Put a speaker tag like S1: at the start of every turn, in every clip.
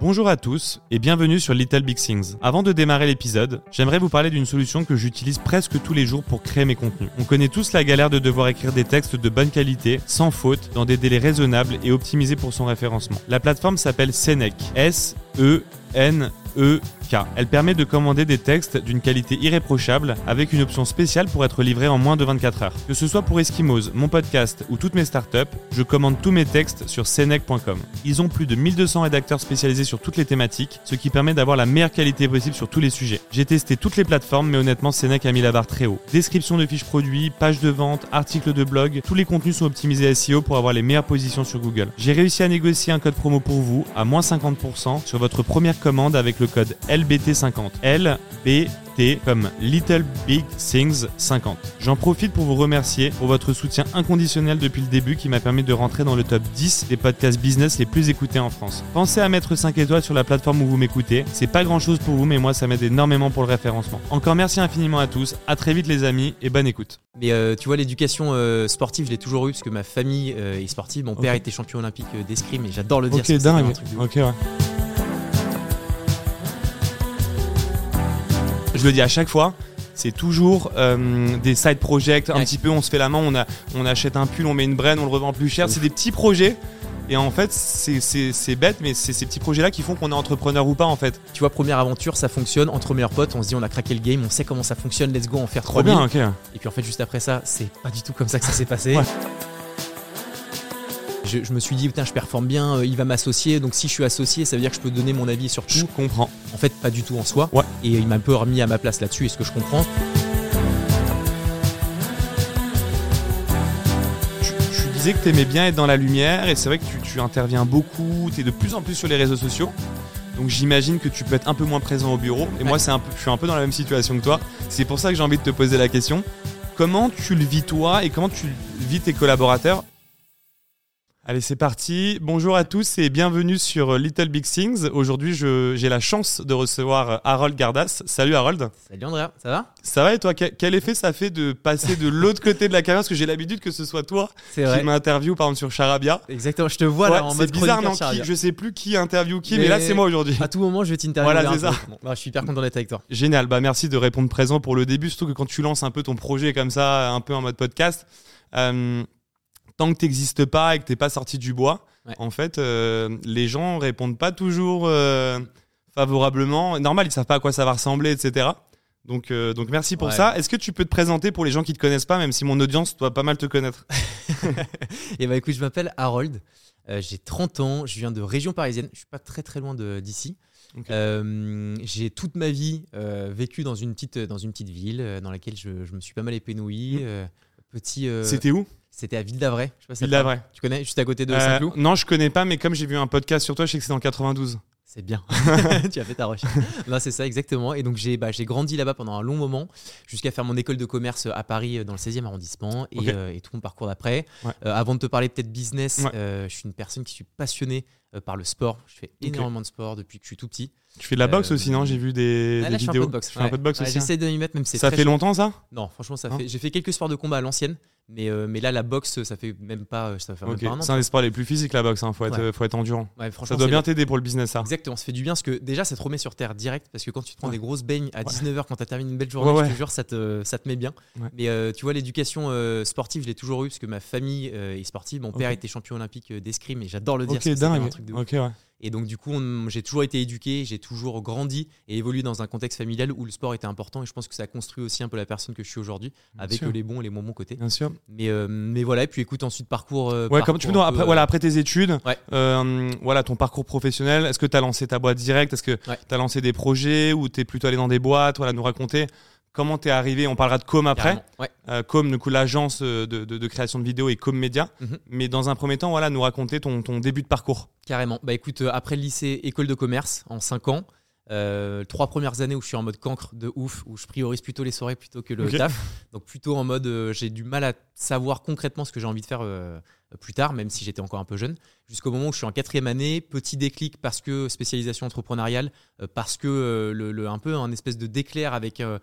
S1: Bonjour à tous et bienvenue sur Little Big Things. Avant de démarrer l'épisode, j'aimerais vous parler d'une solution que j'utilise presque tous les jours pour créer mes contenus. On connaît tous la galère de devoir écrire des textes de bonne qualité, sans faute, dans des délais raisonnables et optimisés pour son référencement. La plateforme s'appelle Senec. S E N E Elle permet de commander des textes d'une qualité irréprochable avec une option spéciale pour être livré en moins de 24 heures. Que ce soit pour Eskimos, mon podcast ou toutes mes startups, je commande tous mes textes sur senec.com. Ils ont plus de 1200 rédacteurs spécialisés sur toutes les thématiques, ce qui permet d'avoir la meilleure qualité possible sur tous les sujets. J'ai testé toutes les plateformes, mais honnêtement, Senec a mis la barre très haut. Description de fiches produits, pages de vente, articles de blog, tous les contenus sont optimisés SEO pour avoir les meilleures positions sur Google. J'ai réussi à négocier un code promo pour vous à moins 50% sur votre première commande avec le code LBT50. LBT comme Little Big Things 50. J'en profite pour vous remercier pour votre soutien inconditionnel depuis le début qui m'a permis de rentrer dans le top 10 des podcasts business les plus écoutés en France. Pensez à mettre 5 étoiles sur la plateforme où vous m'écoutez. C'est pas grand chose pour vous, mais moi ça m'aide énormément pour le référencement. Encore merci infiniment à tous. À très vite les amis et bonne écoute.
S2: Mais euh, tu vois, l'éducation euh, sportive, je l'ai toujours eu parce que ma famille euh, est sportive. Mon père était champion olympique d'escrime et j'adore le dire.
S1: Ok, dingue.
S2: un truc de ouf.
S1: Ok, ouais. Je le dis à chaque fois, c'est toujours euh, des side projects, un
S2: Ouais.
S1: petit peu, on se fait la main, on, a, on achète un pull, on met une braine, on le revend plus cher. C'est des petits projets. Et en fait, c'est- bête, mais c'est ces petits projets-là qui font qu'on est entrepreneur ou pas, en fait.
S2: Tu vois, première aventure, ça fonctionne entre meilleurs potes. On se dit, on a craqué le game, on sait comment ça fonctionne, let's go, en faire
S1: Trop
S2: 3000.
S1: bien, ok.
S2: Et puis en fait, juste après ça, c'est pas du tout comme ça que ça s'est passé.
S1: Ouais.
S2: Je, je me suis dit, putain, je performe bien, euh, il va m'associer. Donc si je suis associé, ça veut dire que je peux donner mon avis sur
S1: Je
S2: tout.
S1: comprends.
S2: En fait, pas du tout en soi.
S1: Ouais.
S2: Et il m'a un peu remis à ma place là-dessus, et ce que je comprends?
S1: Tu, disais que tu aimais bien être dans la lumière et c'est vrai que tu, tu interviens beaucoup, tu es de plus en plus sur les réseaux sociaux. Donc j'imagine que tu peux être un peu moins présent au bureau. Et moi, c'est un peu, je suis un peu dans la même situation que toi. C'est pour ça que j'ai envie de te poser la question. Comment tu le vis toi? Et comment tu vis tes collaborateurs? Allez, c'est parti. Bonjour à tous et bienvenue sur Little Big Things. Aujourd'hui, j'ai la chance de recevoir Harold Gardas. Salut Harold.
S2: Salut Andrea, ça va?
S1: Ça va et toi? Quel effet ça fait de passer de l'autre côté de la caméra? Parce que j'ai l'habitude que ce soit toi qui m'interview par exemple sur Charabia.
S2: Exactement, je te vois là en
S1: c'est
S2: mode
S1: bizarre, non qui, Je sais plus qui interview qui, mais,
S2: Mais-
S1: là c'est moi aujourd'hui.
S2: À tout moment, je vais t'interviewer.
S1: Voilà, c'est ça.
S2: peu. Bon, bah, je suis hyper content d'être avec toi.
S1: Génial, bah merci de répondre présent pour le début, surtout que quand tu lances un peu ton projet comme ça, un peu en mode podcast, euh, tant que tu n'existes pas et que tu pas sorti du bois,
S2: Ouais.
S1: en fait, euh, les gens répondent pas toujours euh, favorablement. Normal, ils savent pas à quoi ça va ressembler, etc. Donc, euh, donc merci pour
S2: Ouais.
S1: ça. Est-ce que tu peux te présenter pour les gens qui te connaissent pas, même si mon audience doit pas mal te connaître?
S2: Et bah écoute, je m'appelle Harold. j'ai 30 ans, je viens de région parisienne. Je suis pas très très loin d'ici. Euh, j'ai toute ma vie euh, vécu dans une petite dans une petite ville euh, dans laquelle je, je me suis pas mal épanoui.
S1: Mm.
S2: euh, petit.
S1: C'était où?
S2: C'était à Ville d'Avray.
S1: Ville d'Avray.
S2: Tu connais Juste à côté de
S1: Euh,
S2: Saint-Cloud.
S1: Non, je connais pas, mais comme j'ai vu un podcast sur toi, je sais que c'est dans 92.
S2: C'est bien. tu as fait ta recherche. non, c'est ça, exactement. Et donc, j'ai bah, grandi là-bas pendant un long moment, jusqu'à faire mon école de commerce à Paris, euh, dans le 16e arrondissement, et, euh, tout mon parcours d'après.
S1: Ouais.
S2: Euh, avant de te parler peut-être business,
S1: Ouais.
S2: euh, je suis une personne qui suis passionnée euh, par le sport. Je fais énormément de sport depuis que je suis tout petit.
S1: Tu fais de la boxe
S2: Euh,
S1: aussi, non? J'ai vu des, des
S2: là, je fais un
S1: vidéos.
S2: peu de boxe.
S1: Tu fais un
S2: Ouais.
S1: peu de boxe
S2: Ouais,
S1: aussi. hein?
S2: J'essaie de m'y mettre, même c'est
S1: Ça fait
S2: chaud.
S1: longtemps ça?
S2: Non, franchement, ça
S1: Hein?
S2: fait. J'ai fait quelques sports de combat à l'ancienne, mais, euh, mais là, la boxe, ça fait même pas, ça fait même pas un an.
S1: C'est un des sports les plus physiques la boxe, hein. faut, être,
S2: Ouais.
S1: faut être endurant.
S2: Ouais,
S1: Ça doit bien t'aider pour le business ça.
S2: Exactement, ça fait du bien parce que déjà ça te remet sur terre direct parce que quand tu te prends
S1: Ouais.
S2: des grosses baignes à 19h quand tu as terminé une belle journée, je te jure, ça te, ça te met bien. Mais euh, tu vois, l'éducation euh, sportive, je l'ai toujours eu parce que ma famille euh, est sportive. Mon père était champion olympique euh, d'escrime et j'adore le dire
S1: Ok,
S2: même un
S1: dingue.
S2: truc de ouf.
S1: Ok, ouais.
S2: Et donc, du coup, j'ai toujours été éduqué, j'ai toujours grandi et évolué dans un contexte familial où le sport était important et je pense que ça a construit aussi un peu la personne que je suis aujourd'hui avec
S1: sûr.
S2: les bons et les moins bons côtés.
S1: Bien sûr.
S2: Mais, euh, mais voilà, et puis écoute, ensuite parcours. euh,
S1: Ouais, comme tu nous après,
S2: peu,
S1: voilà,
S2: euh,
S1: après tes études,
S2: Ouais.
S1: euh, voilà, ton parcours professionnel, est-ce que tu as lancé ta boîte directe Est-ce que
S2: Ouais.
S1: tu as lancé des projets ou tu es plutôt allé dans des boîtes? Voilà, nous raconter comment tu es arrivé. On parlera de Com après.
S2: Ouais.
S1: Euh, Com, du coup, l'agence euh, de, de- de création de vidéos et Com Média.
S2: Mhm.
S1: Mais dans un premier temps, voilà, nous raconter ton, ton début de parcours.
S2: Carrément. Bah écoute, euh, après le lycée, école de commerce en 5 ans, euh, trois premières années où je suis en mode cancre de ouf, où je priorise plutôt les soirées plutôt que le taf. Donc plutôt en mode euh, j'ai du mal à savoir concrètement ce que j'ai envie de faire plus tard, même si j'étais encore un peu jeune, jusqu'au moment où je suis en quatrième année, petit déclic parce que spécialisation entrepreneuriale, euh, parce que euh, le, un peu un espèce de déclair avec, euh,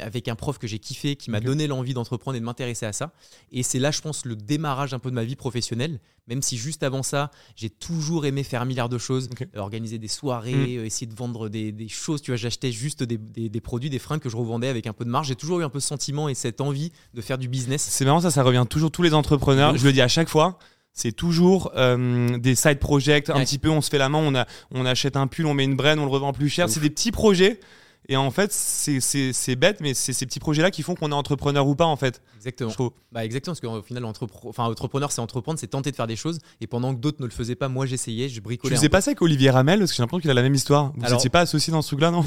S2: avec un prof que j'ai kiffé, qui m'a donné l'envie d'entreprendre et de m'intéresser à ça. Et c'est là, je pense, le démarrage un peu de ma vie professionnelle, même si juste avant ça, j'ai toujours aimé faire un milliard de choses, organiser des soirées, mm. essayer de vendre des, des choses. Tu vois, j'achetais juste des, des, des, produits, des fringues que je revendais avec un peu de marge. J'ai toujours eu un peu ce sentiment et cette envie de faire du business.
S1: C'est marrant, ça, ça revient toujours tous les entrepreneurs. Je le dis à chaque fois c'est toujours euh, des side projects, un petit peu, on se fait la main, on, a, on achète un pull, on met une brenne, on le revend plus cher. C'est des petits projets et en fait, c'est bête, mais c'est ces petits projets-là qui font qu'on est entrepreneur ou pas, en fait.
S2: Exactement. Bah exactement, parce qu'au final, enfin, entrepreneur, c'est entreprendre, c'est tenter de faire des choses. Et pendant que d'autres ne le faisaient pas, moi, j'essayais, je bricolais.
S1: Tu faisais pas ça avec Olivier Ramel Parce que j'ai l'impression qu'il a la même histoire. Vous n'étiez pas associé dans ce truc-là, non,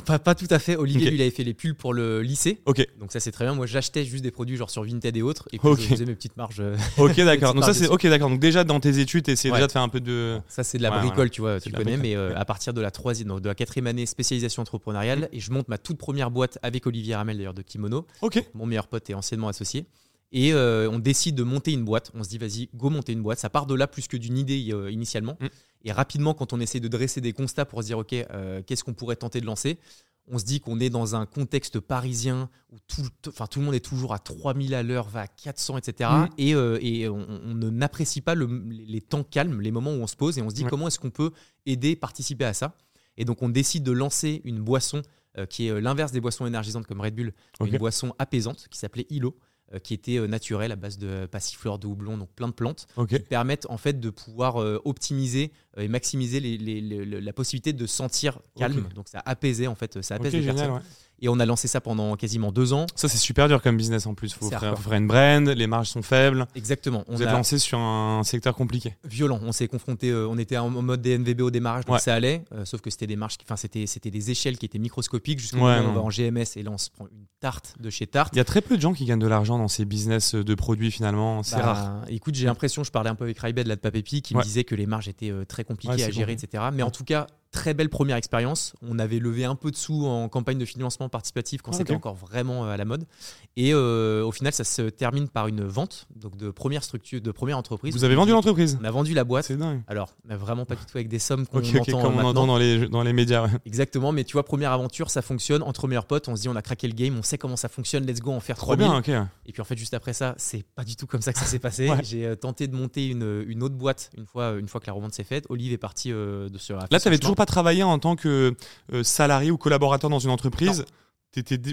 S2: pas, pas, tout à fait. Olivier, lui, il avait fait les pulls pour le lycée.
S1: Ok.
S2: Donc ça, c'est très bien. Moi, j'achetais juste des produits genre sur Vinted et autres. Et puis, je faisais mes petites marges. Euh,
S1: ok, d'accord. Donc ça, c'est ok, d'accord. Donc déjà, dans tes études, tu essayais déjà de faire un peu de.
S2: Ça, c'est de la bricole, tu vois, tu connais. Mais euh, à partir de la troisième, de la quatrième année, spécialisation entrepreneuriale, et je monte ma toute première boîte avec Olivier Ramel d'ailleurs de Kimono, mon meilleur pote et anciennement associé. Et euh, on décide de monter une boîte. On se dit, vas-y, go monter une boîte. Ça part de là plus que d'une idée euh, initialement. Mm. Et rapidement, quand on essaie de dresser des constats pour se dire, OK, euh, qu'est-ce qu'on pourrait tenter de lancer On se dit qu'on est dans un contexte parisien où tout, enfin, tout le monde est toujours à 3000 à l'heure, va à 400, etc. Et, et on, n'apprécie pas les temps calmes, les moments où on se pose. Et on se dit, comment est-ce qu'on peut aider, participer à ça Et donc, on décide de lancer une boisson euh, qui est euh, l'inverse des boissons énergisantes comme Red Bull, une boisson apaisante qui s'appelait Ilo euh, qui était naturelle à base de passiflore, de houblon, donc plein de plantes, qui permettent en fait de pouvoir optimiser et maximiser la possibilité de sentir calme. Donc ça apaisait en fait, ça apaise les personnes. Et on a lancé ça pendant quasiment deux ans.
S1: Ça, c'est super dur comme business en plus. Il faut faire, une brand, les marges sont faibles.
S2: Exactement.
S1: On Vous êtes lancé sur un secteur compliqué.
S2: Violent. On s'est confronté, euh, on était en mode DNVB au démarrage, donc ça allait. Euh, sauf que c'était des marges, enfin, c'était, c'était des échelles qui étaient microscopiques. Jusqu'au moment où on va en GMS et là, on se prend une tarte de chez Tarte.
S1: Il y a très peu de gens qui gagnent de l'argent dans ces business de produits finalement. C'est bah, rare.
S2: Écoute, j'ai l'impression, je parlais un peu avec Raibed là de Papépi, qui me disait que les marges étaient euh, très compliquées à gérer, etc. Mais en tout cas, très belle première expérience. On avait levé un peu de sous en campagne de financement participatif quand ah, c'était encore vraiment euh, à la mode. Et euh, au final, ça se termine par une vente donc de première structure, de première entreprise.
S1: Vous avez vendu l'entreprise?
S2: On a vendu la boîte.
S1: C'est dingue.
S2: Alors, vraiment pas du tout avec des sommes qu'on entend, comme
S1: on entend dans les, dans les médias.
S2: Exactement, mais tu vois, première aventure, ça fonctionne entre meilleurs potes. On se dit, on a craqué le game, on sait comment ça fonctionne, let's go, en faire trop
S1: bien.
S2: Et puis en fait, juste après ça, c'est pas du tout comme ça que ça s'est passé. J'ai euh, tenté de monter une, une, autre boîte une fois, une fois que la revente s'est faite. Olive est parti de sur
S1: Là, tu n'avais toujours pas travaillé en tant que euh, salarié ou collaborateur dans une entreprise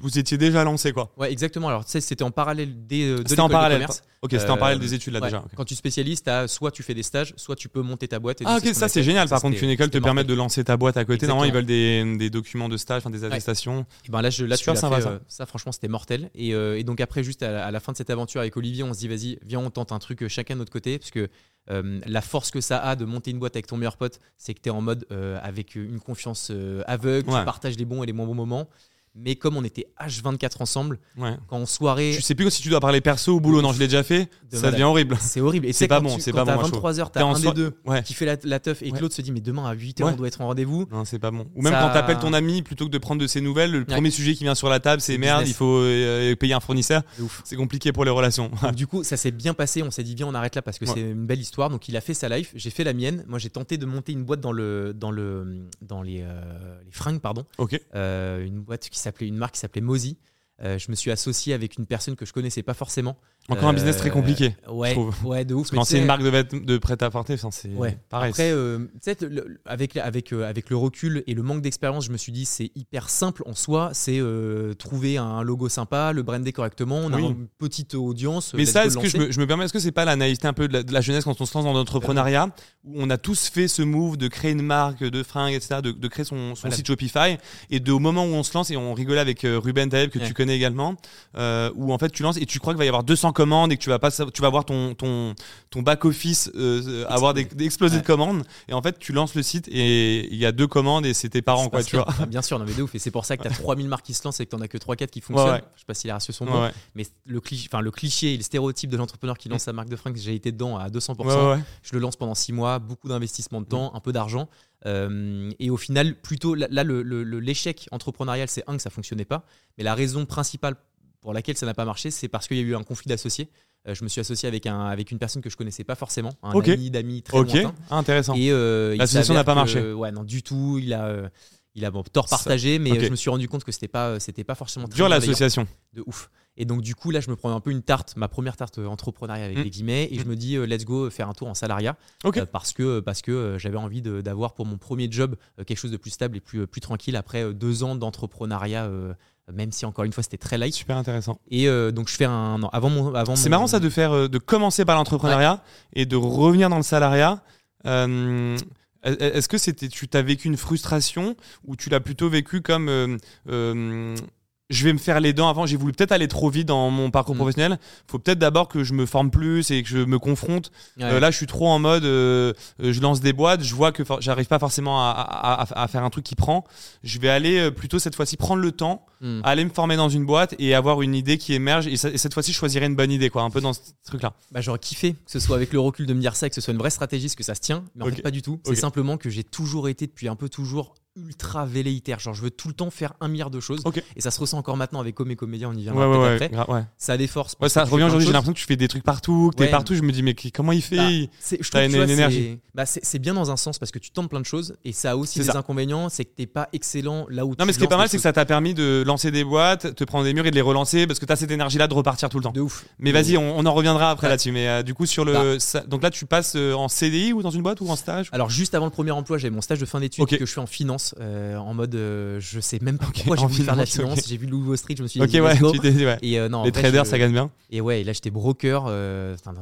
S1: vous étiez déjà lancé quoi
S2: Ouais, exactement. Alors, tu sais, c'était en parallèle des, euh, de
S1: C'était en parallèle.
S2: De commerce.
S1: Ok, c'était en parallèle des études là déjà.
S2: Quand tu spécialises, as, soit tu fais des stages, soit tu peux monter ta boîte. Et
S1: ah, ok, ça c'est génial. Par contre, qu'une école te permette de lancer ta boîte à côté. Normalement, ils veulent des, des documents de stage, des attestations.
S2: Et ben là, je, là, Super tu sympa, fait, ça. Euh, ça. franchement, c'était mortel. Et, et, donc, après, juste à, la fin de cette aventure avec Olivier, on se dit, vas-y, viens, on tente un truc chacun de notre côté. Parce que euh, la force que ça a de monter une boîte avec ton meilleur pote, c'est que tu es en mode euh, avec une confiance euh, aveugle, tu partages les bons et les moins bons moments. Mais comme on était H24 ensemble, quand en soirée.
S1: Je sais plus si tu dois parler perso ou boulot. Non, je l'ai déjà fait. ça devient horrible.
S2: C'est horrible. Et c'est pas bon. C'est pas bon. À 23h, t'as un des deux qui fait la, la teuf et que l'autre se dit Mais demain à 8h, on doit être en rendez-vous.
S1: Non, c'est pas bon. Ou même quand t'appelles ton ami, plutôt que de prendre de ses nouvelles, le premier sujet qui vient sur la table, c'est merde, il faut euh, payer un fournisseur. C'est compliqué pour les relations.
S2: du coup, ça s'est bien passé. On s'est dit Viens, on arrête là parce que c'est une belle histoire. Donc il a fait sa life. J'ai fait la mienne. Moi, j'ai tenté de monter une boîte dans, le, dans, le, dans les, euh, les fringues, pardon.
S1: Ok.
S2: Euh, une boîte qui s'appelait, une marque qui s'appelait Mozi. Euh, je me suis associé avec une personne que je connaissais pas forcément.
S1: Encore un business très compliqué.
S2: Euh, ouais, ouais, de ouf.
S1: c'est une marque de, de prêt-à-porter, c'est ouais. pareil.
S2: Après, euh, avec, avec, avec le recul et le manque d'expérience, je me suis dit c'est hyper simple en soi. C'est trouver un logo sympa, le brander correctement. On a une petite audience.
S1: Mais ça, est-ce que je me, je me, permets, est-ce que c'est pas la naïveté un peu de la, jeunesse quand on se lance dans l'entrepreneuriat où on a tous fait ce move de créer une marque de fringues, etc., de, créer son, son site Shopify et de, au moment où on se lance et on rigolait avec Ruben Taeb que tu connais également, euh, où en fait tu lances et tu crois qu'il va y avoir 200 commandes et que tu vas pas, tu vas voir ton ton ton back office euh, avoir des, exploser de commandes. Et en fait tu lances le site et il y a deux commandes et c'est tes parents quoi, tu vois.
S2: Ah, bien sûr, non mais de ouf. Et c'est pour ça que tu as 3000 marques qui se lancent et que tu en as que 3 4 qui fonctionnent. Je sais pas si les ratios sont bons, mais le cliché, enfin le cliché et le stéréotype de l'entrepreneur qui lance sa marque de fringues, j'ai été dedans à 200%. Je le lance pendant 6 mois, beaucoup d'investissement de temps, un peu d'argent. Euh, et au final, plutôt là, l'échec entrepreneurial, c'est un que ça fonctionnait pas, mais la raison principale pour laquelle ça n'a pas marché, c'est parce qu'il y a eu un conflit d'associés. je me suis associé avec, un, avec une personne que je connaissais pas forcément, un ami d'amis très
S1: Ok, intéressant. Et l'association n'a pas marché.
S2: ouais, non, du tout. Il a il a bon, tort partagé, mais je me suis rendu compte que c'était pas, c'était pas forcément
S1: très dur l'association.
S2: De ouf. Et donc du coup là, je me prends un peu une tarte, ma première tarte entrepreneuriat avec mm. les guillemets, et je mm. me dis euh, let's go faire un tour en salariat, euh, parce que parce que euh, j'avais envie d'avoir pour mon premier job quelque chose de plus stable et plus plus tranquille après deux ans d'entrepreneuriat. Même si encore une fois c'était très light.
S1: Super intéressant.
S2: Et donc je fais un avant mon avant.
S1: C'est marrant ça de faire de commencer par l'entrepreneuriat et de revenir dans le salariat. Est-ce que c'était, tu as vécu une frustration ou tu l'as plutôt vécu comme euh, euh, je vais me faire les dents avant. J'ai voulu peut-être aller trop vite dans mon parcours professionnel. Mm. professionnel. Faut peut-être d'abord que je me forme plus et que je me confronte. Euh, là, je suis trop en mode, euh, euh, je lance des boîtes, je vois que j'arrive pas forcément à, faire un truc qui prend. Je vais aller plutôt cette fois-ci prendre le temps, mm. aller me former dans une boîte et avoir une idée qui émerge. Et, cette fois-ci, je choisirais une bonne idée, quoi, un peu dans ce truc-là.
S2: Bah, j'aurais kiffé que ce soit avec le recul de me dire ça, que ce soit une vraie stratégie, que ça se tient. Mais en fait, pas du tout. C'est simplement que j'ai toujours été depuis un peu toujours ultra velléitaire. Genre, je veux tout le temps faire un milliard de choses. Et ça se ressent encore maintenant avec Comme et Comédien, on y viendra ouais, après. Ça a des forces.
S1: ça revient aujourd'hui, j'ai l'impression que tu fais des trucs partout, que t'es partout. Je me dis, mais comment il fait? bah,
S2: Je trouve une, énergie. Bah, c'est bien dans un sens parce que tu tentes plein de choses et ça a aussi des inconvénients, c'est que t'es pas excellent là où
S1: non, mais ce qui est pas mal, c'est que ça t'a permis de lancer des boîtes, te prendre des murs et de les relancer parce que t'as cette énergie-là de repartir tout le temps.
S2: De ouf.
S1: Mais vas-y, on, en reviendra après là-dessus. Mais euh, du coup, sur le. Bah. donc là, tu passes euh, en CDI ou dans une boîte ou en stage?
S2: Alors, juste avant le premier emploi, j'avais mon stage de fin d'études que je fais en finance euh, en mode euh, je sais même pas pourquoi j'ai voulu faire de la finance. J'ai vu Louis Street, je me suis dit,
S1: ouais, ouais. Et, euh, non, les traders, ça gagne bien.
S2: Et ouais, là j'étais broker euh, dans,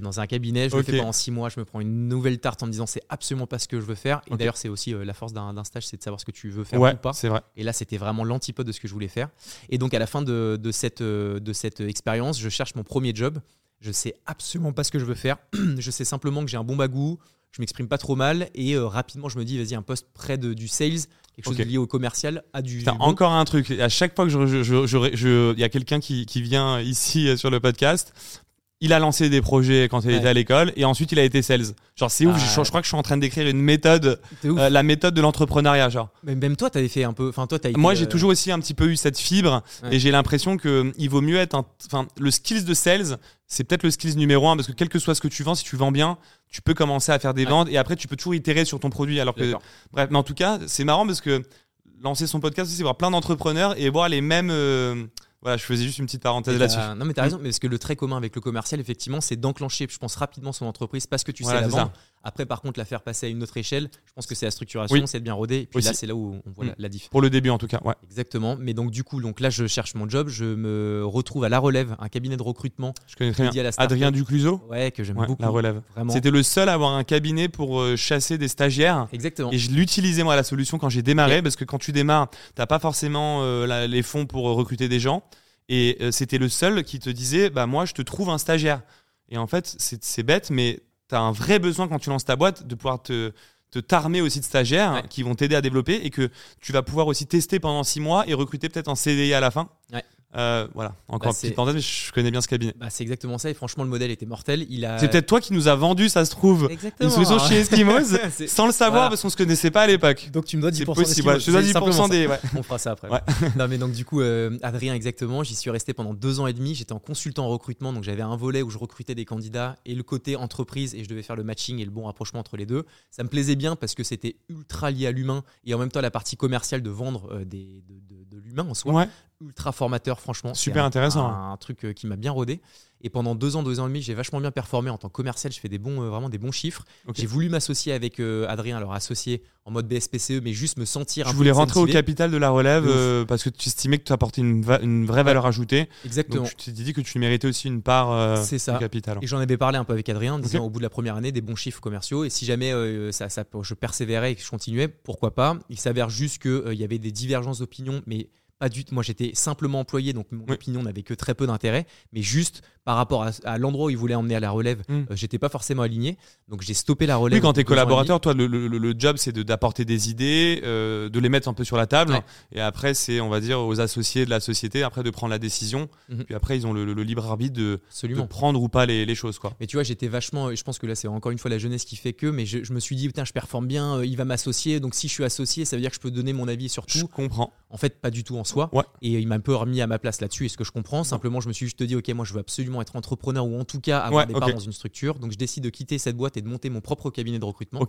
S2: dans, un cabinet. Je le fais pendant six mois. Je me prends une nouvelle tarte en me disant c'est absolument pas ce que je veux faire. Et d'ailleurs, c'est aussi la force d'un stage, c'est de savoir ce que tu veux faire ou pas.
S1: c'est vrai.
S2: Et là, c'était vraiment l'antipode de ce que je voulais faire. Et donc, à la fin de, de cette, de cette expérience, je cherche mon premier job. Je sais absolument pas ce que je veux faire. je sais simplement que j'ai un bon bagou, je m'exprime pas trop mal et rapidement je me dis vas-y un poste près de, du sales quelque chose de lié au commercial à du.
S1: encore un truc. À chaque fois que je, je, il y a quelqu'un qui, qui, vient ici euh, sur le podcast, il a lancé des projets quand il était à l'école et ensuite il a été sales. Genre c'est ouf, je, crois que je suis en train d'écrire une méthode, euh, la méthode de l'entrepreneuriat genre.
S2: Mais même toi t'avais fait un peu, enfin toi t'as.
S1: Moi j'ai euh, toujours aussi un petit peu eu cette fibre et j'ai l'impression que il vaut mieux être, enfin le skills de sales, c'est peut-être le skills numéro un parce que quel que soit ce que tu vends, si tu vends bien, tu peux commencer à faire des ventes et après tu peux toujours itérer sur ton produit. Alors que bref, mais en tout cas c'est marrant parce que lancer son podcast c'est voir plein d'entrepreneurs et voir les mêmes euh, voilà, je faisais juste une petite parenthèse là-dessus.
S2: Non, mais t'as raison, mais parce que le trait commun avec le commercial, effectivement, c'est d'enclencher, je pense, rapidement son entreprise parce que tu sais la vendre. Après, par contre, la faire passer à une autre échelle, je pense que c'est la structuration, c'est de bien roder. Et puis là, c'est là où on voit la, mm. différence.
S1: Pour le début, en tout cas, ouais.
S2: Exactement. Mais donc, du coup, donc là, je cherche mon job, je me retrouve à La Relève, un cabinet de recrutement.
S1: Je connais très bien. Adrien Ducluseau
S2: Ouais, que j'aime beaucoup.
S1: La Relève. Vraiment. C'était le seul à avoir un cabinet pour euh, chasser des stagiaires.
S2: Exactement.
S1: Et je l'utilisais, moi, la solution quand j'ai démarré, parce que quand tu démarres, t'as pas forcément euh, les fonds pour euh, recruter des gens. Et c'était le seul qui te disait bah moi je te trouve un stagiaire. Et en fait c'est bête mais tu as un vrai besoin quand tu lances ta boîte de pouvoir te te t'armer aussi de stagiaires qui vont t'aider à développer et que tu vas pouvoir aussi tester pendant six mois et recruter peut-être en CDI à la fin. Ouais. Euh, voilà, encore bah, une petite parenthèse, mais je connais bien ce cabinet.
S2: Bah, c'est exactement ça, et franchement, le modèle était mortel. Il a...
S1: C'est peut-être toi qui nous a vendu, ça se trouve, une solution chez Eskimos, sans le savoir parce qu'on se connaissait pas à l'époque.
S2: Donc tu me dois 10%
S1: possible, Je dois 10% des.
S2: On fera ça après. non, mais donc du coup, euh, Adrien, exactement, j'y suis resté pendant deux ans et demi. J'étais en consultant en recrutement, donc j'avais un volet où je recrutais des candidats et le côté entreprise, et je devais faire le matching et le bon rapprochement entre les deux. Ça me plaisait bien parce que c'était ultra lié à l'humain et en même temps la partie commerciale de vendre euh, des, de, de l'humain en soi ultra formateur, franchement.
S1: Super intéressant.
S2: Un, truc euh, qui m'a bien rodé. Et pendant deux ans, deux ans et demi, j'ai vachement bien performé en tant que commercial. Je fais des bons, euh, vraiment des bons chiffres. J'ai voulu m'associer avec euh, Adrien, alors associé en mode BSPCE, mais juste me sentir.
S1: Je
S2: un
S1: voulais rentrer au capital de la relève parce que tu estimais que tu apportais une, une vraie valeur ajoutée.
S2: Exactement.
S1: Donc tu t'es dit que tu méritais aussi une part C'est ça. du capital.
S2: Et j'en avais parlé un peu avec Adrien, en disant au bout de la première année, des bons chiffres commerciaux. Et si jamais ça, ça, je persévérais et que je continuais, pourquoi pas? Il s'avère juste qu'il y avait des divergences d'opinion, mais pas du Moi, j'étais simplement employé, donc mon opinion n'avait que très peu d'intérêt. Mais juste par rapport à, l'endroit où il voulait emmener à la relève, hmm. euh, j'étais pas forcément aligné. Donc j'ai stoppé la relève.
S1: Oui, quand tu es collaborateur, toi, le, job, c'est d'apporter des idées, euh, de les mettre un peu sur la table. Et après, c'est, on va dire, aux associés de la société, après, de prendre la décision. Mhm. Puis après, ils ont le, libre arbitre de, prendre ou pas les, choses. Quoi.
S2: Mais tu vois, j'étais vachement. Je pense que là, c'est encore une fois la jeunesse qui fait que. Mais je, me suis dit, putain, je performe bien, euh, il va m'associer. Donc si je suis associé, ça veut dire que je peux donner mon avis sur tout. Je
S1: comprends.
S2: En fait, pas du tout en soi. Et il m'a un peu remis à ma place là-dessus. Et ce que je comprends, simplement, je me suis juste dit, ok, moi, je veux absolument être entrepreneur ou en tout cas avoir des parts dans une structure. Donc, je décide de quitter cette boîte et de monter mon propre cabinet de recrutement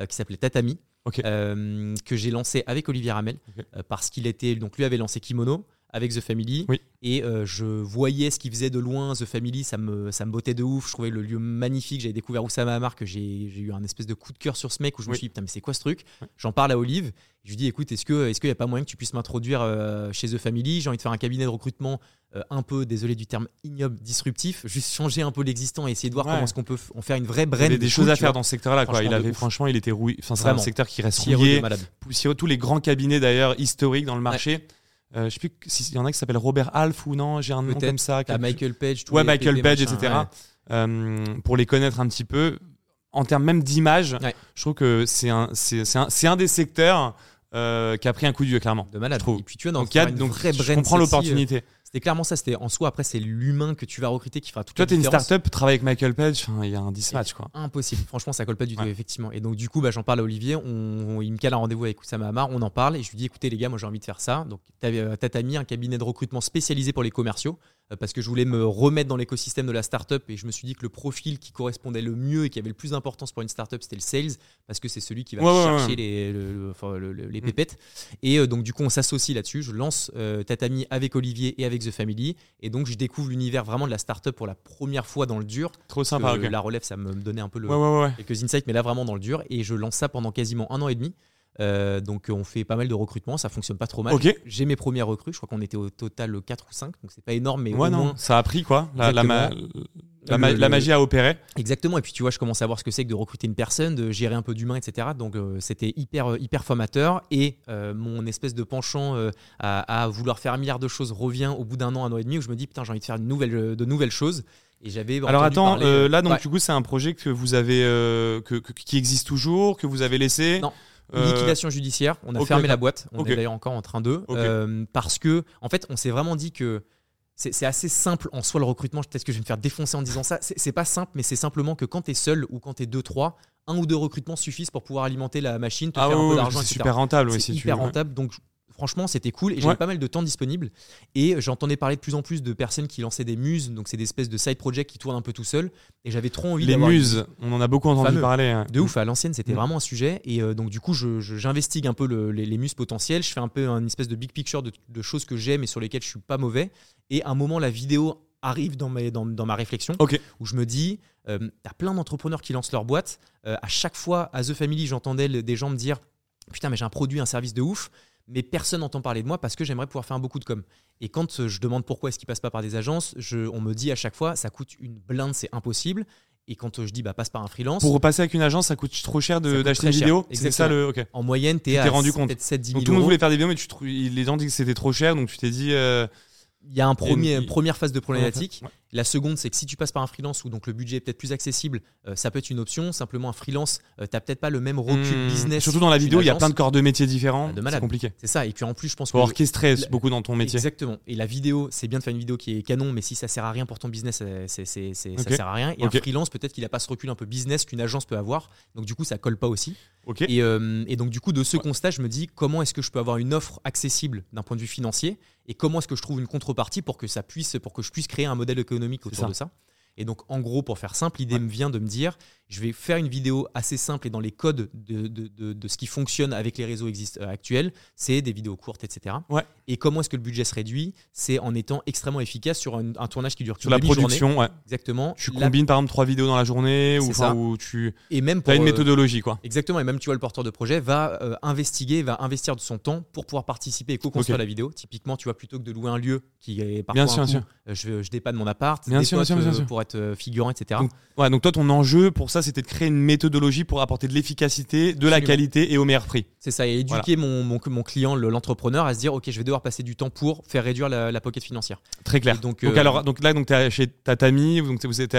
S2: euh, qui s'appelait Tatami, euh, que j'ai lancé avec Olivier Ramel euh, parce qu'il était, donc lui avait lancé Kimono avec The Family. Et euh, je voyais ce qu'il faisait de loin, The Family, ça me, ça me bottait de ouf. Je trouvais le lieu magnifique. J'avais découvert Oussama Hamar, que j'ai eu un espèce de coup de cœur sur ce mec où je me suis dit, putain, mais c'est quoi ce truc? J'en parle à Olive. Je lui dis, écoute, est-ce qu'il est n'y a pas moyen que tu puisses m'introduire euh, chez The Family? J'ai envie de faire un cabinet de recrutement euh, un peu, désolé du terme, ignoble, disruptif. Juste changer un peu l'existant et essayer de voir comment est-ce qu'on peut en faire une vraie brand.
S1: Il y a des choses à faire dans ce secteur-là. Franchement, il avait, franchement, il était rouillé. Enfin, c'est un secteur qui reste rouillé. Poussiéreux. Tous les grands cabinets d'ailleurs historiques dans le marché. Euh, je sais plus s'il y en a qui s'appelle Robert Alf ou non, j'ai un nom comme ça.
S2: À Michael Page.
S1: Ouais, Michael Page, etc. Euh, pour les connaître un petit peu, en termes même d'image, je trouve que c'est un, c'est, un, un, des secteurs euh, qui a pris un coup de vieux, clairement.
S2: De malade.
S1: Et
S2: puis tu vois, dans donc, une
S1: donc, je comprends l'opportunité.
S2: C'était clairement ça. C'était en soi, après, c'est l'humain que tu vas recruter qui fera tout
S1: Toi, tu es une startup, travaille avec Michael Page, il y a un dismatch. Quoi.
S2: Impossible. Franchement, ça colle pas du tout, effectivement. Et donc, du coup, bah, j'en parle à Olivier. On, il me cale un rendez-vous avec Oussama Hamar. On en parle et je lui dis écoutez, les gars, moi, j'ai envie de faire ça. Donc, euh, Tatami, un cabinet de recrutement spécialisé pour les commerciaux. Euh, parce que je voulais me remettre dans l'écosystème de la startup et je me suis dit que le profil qui correspondait le mieux et qui avait le plus d'importance pour une startup, c'était le sales parce que c'est celui qui va chercher les, les mm. pépettes. Et euh, donc, du coup, on s'associe là-dessus. Je lance euh, Tatami avec Olivier et avec The Family. Et donc, je découvre l'univers vraiment de la startup pour la première fois dans le dur.
S1: Trop sympa.
S2: La relève, ça me donnait un peu le, quelques insights, mais là, vraiment dans le dur. Et je lance ça pendant quasiment un an et demi. Euh, donc on fait pas mal de recrutement, ça fonctionne pas trop mal. J'ai mes premières recrues, je crois qu'on était au total 4 ou 5, donc c'est pas énorme, mais
S1: ouais, non, ça a pris quoi. La, la, magie a opéré.
S2: Exactement, et puis tu vois, je commence à voir ce que c'est que de recruter une personne, de gérer un peu d'humain, etc. Donc euh, c'était hyper, euh, hyper formateur, et mon espèce de penchant à, vouloir faire un milliard de choses revient au bout d'un an, un an et demi, où je me dis, putain, j'ai envie de faire une nouvelle, de nouvelles choses. Et j'avais
S1: Alors attends, là donc du coup c'est un projet que vous avez, que, qui existe toujours, que vous avez laissé?
S2: Non. Euh, liquidation judiciaire. On a fermé la boîte. On est d'ailleurs encore en train de. Euh, parce que, en fait, on s'est vraiment dit que c'est assez simple en soi le recrutement. Peut-être que je vais me faire défoncer en disant ça. C'est pas simple, mais c'est simplement que quand tu es seul ou quand tu es 2-3, un ou deux recrutements suffisent pour pouvoir alimenter la machine, te ah faire un peu d'argent,
S1: C'est super rentable.
S2: C'est hyper rentable. Donc franchement, c'était cool et j'avais pas mal de temps disponible. Et j'entendais parler de plus en plus de personnes qui lançaient des muses, donc c'est des espèces de side projects qui tournent un peu tout seul. Et j'avais trop envie
S1: Les muses, on en a beaucoup entendu parler. Hein.
S2: De ouf, à l'ancienne, c'était mm. vraiment un sujet. Et euh, donc, du coup, j'investigue un peu les, muses potentielles. Je fais un peu une espèce de big picture de, choses que j'aime et sur lesquelles je suis pas mauvais. Et à un moment, la vidéo arrive dans, dans, ma réflexion où je me dis euh, t'as plein d'entrepreneurs qui lancent leur boîte. Euh, à chaque fois, à The Family, j'entendais des gens me dire Putain, mais j'ai un produit, un service de ouf mais personne n'entend parler de moi parce que j'aimerais pouvoir faire un beaucoup de com. Et quand euh, je demande pourquoi est-ce qu'il passe pas par des agences, je, on me dit à chaque fois ça coûte une blinde, c'est impossible. Et quand euh, je dis bah passe par un freelance.
S1: Pour repasser avec une agence, ça coûte trop cher d'acheter une vidéo? C'est ça le. ok
S2: En moyenne, tu es à
S1: rendu compte. 7 10
S2: donc,
S1: tout le monde voulait faire des vidéos, mais tu, les gens disent que c'était trop cher, donc tu t'es dit. Euh,
S2: il y a un premier, une première phase de problématique. La seconde, c'est que si tu passes par un freelance où donc le budget est peut-être plus accessible, euh, ça peut être une option. Simplement, un freelance, euh, tu n'as peut-être pas le même recul hmm. business.
S1: Surtout dans la vidéo, il y a plein de corps de métiers différents. Ah, c'est compliqué.
S2: C'est ça. Et puis en plus, je pense
S1: Faut que. orchestrer beaucoup dans ton métier.
S2: Exactement. Et la vidéo, c'est bien de faire une vidéo qui est canon, mais si ça sert à rien pour ton business, euh, c'est, c'est, ça sert à rien. Et un freelance, peut-être qu'il n'a pas ce recul un peu business qu'une agence peut avoir. Donc du coup, ça colle pas aussi. Et, et, donc du coup, de ce constat, je me dis comment est-ce que je peux avoir une offre accessible d'un point de vue financier et comment est-ce que je trouve une contrepartie pour que ça puisse, pour que je puisse créer un modèle économique autour de ça. Et donc, en gros, pour faire simple, l'idée me vient de me dire, je vais faire une vidéo assez simple et dans les codes de, de, de, ce qui fonctionne avec les réseaux euh, actuels, c'est des vidéos courtes, etc.
S1: Ouais.
S2: Et comment est-ce que le budget se réduit? C'est en étant extrêmement efficace sur un, tournage qui dure
S1: sur la production. Ouais.
S2: Exactement.
S1: Tu combines par exemple trois vidéos dans la journée ou, ça. ou tu
S2: et même
S1: as une euh, méthodologie quoi.
S2: Exactement. Et même tu vois le porteur de projet va euh, investiguer, va investir de son temps pour pouvoir participer et co-construire la vidéo. Typiquement, tu vois plutôt que de louer un lieu qui est parfois bien sûr, je, je dépanne mon appart,
S1: bien sûr, bien sûr,
S2: pour être figurant, etc.
S1: Donc, ouais, donc toi ton enjeu pour ça c'était de créer une méthodologie pour apporter de l'efficacité, de la qualité et au meilleur prix.
S2: C'est ça, et éduquer mon, mon, mon, client, l'entrepreneur, à se dire ok, je vais devoir passer du temps pour faire réduire la, pocket financière.
S1: Très clair. donc, donc, euh, alors, donc là, donc es chez Tatami, donc vous êtes,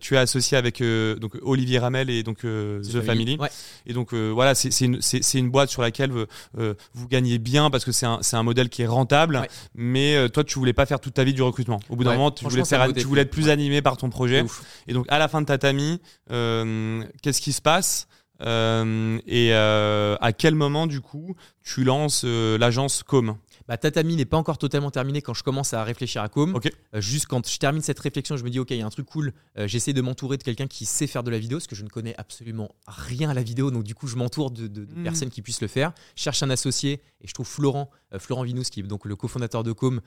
S1: tu es associé avec euh, donc Olivier Ramel et donc euh, The, Family. Et donc voilà, c'est une, une, boîte sur laquelle vous gagnez bien parce que c'est un, un, modèle qui est rentable. Mais toi, tu voulais pas faire toute ta vie du recrutement. Au bout d'un moment, tu voulais, faire, tu voulais être plus animé par ton projet. Et donc à la fin de Tatami, qu'est-ce qui se passe euh, et euh, à quel moment du coup tu lances euh, l'agence Com?
S2: Bah, Tatami n'est pas encore totalement terminé quand je commence à réfléchir à Com. Euh, juste quand je termine cette réflexion, je me dis ok, il y a un truc cool. Euh, j'essaie de m'entourer de quelqu'un qui sait faire de la vidéo, parce que je ne connais absolument rien à la vidéo. Donc du coup, je m'entoure de, hmm. personnes qui puissent le faire. Je cherche un associé et je trouve Florent, euh, Florent Vinous, qui est donc le cofondateur de Com,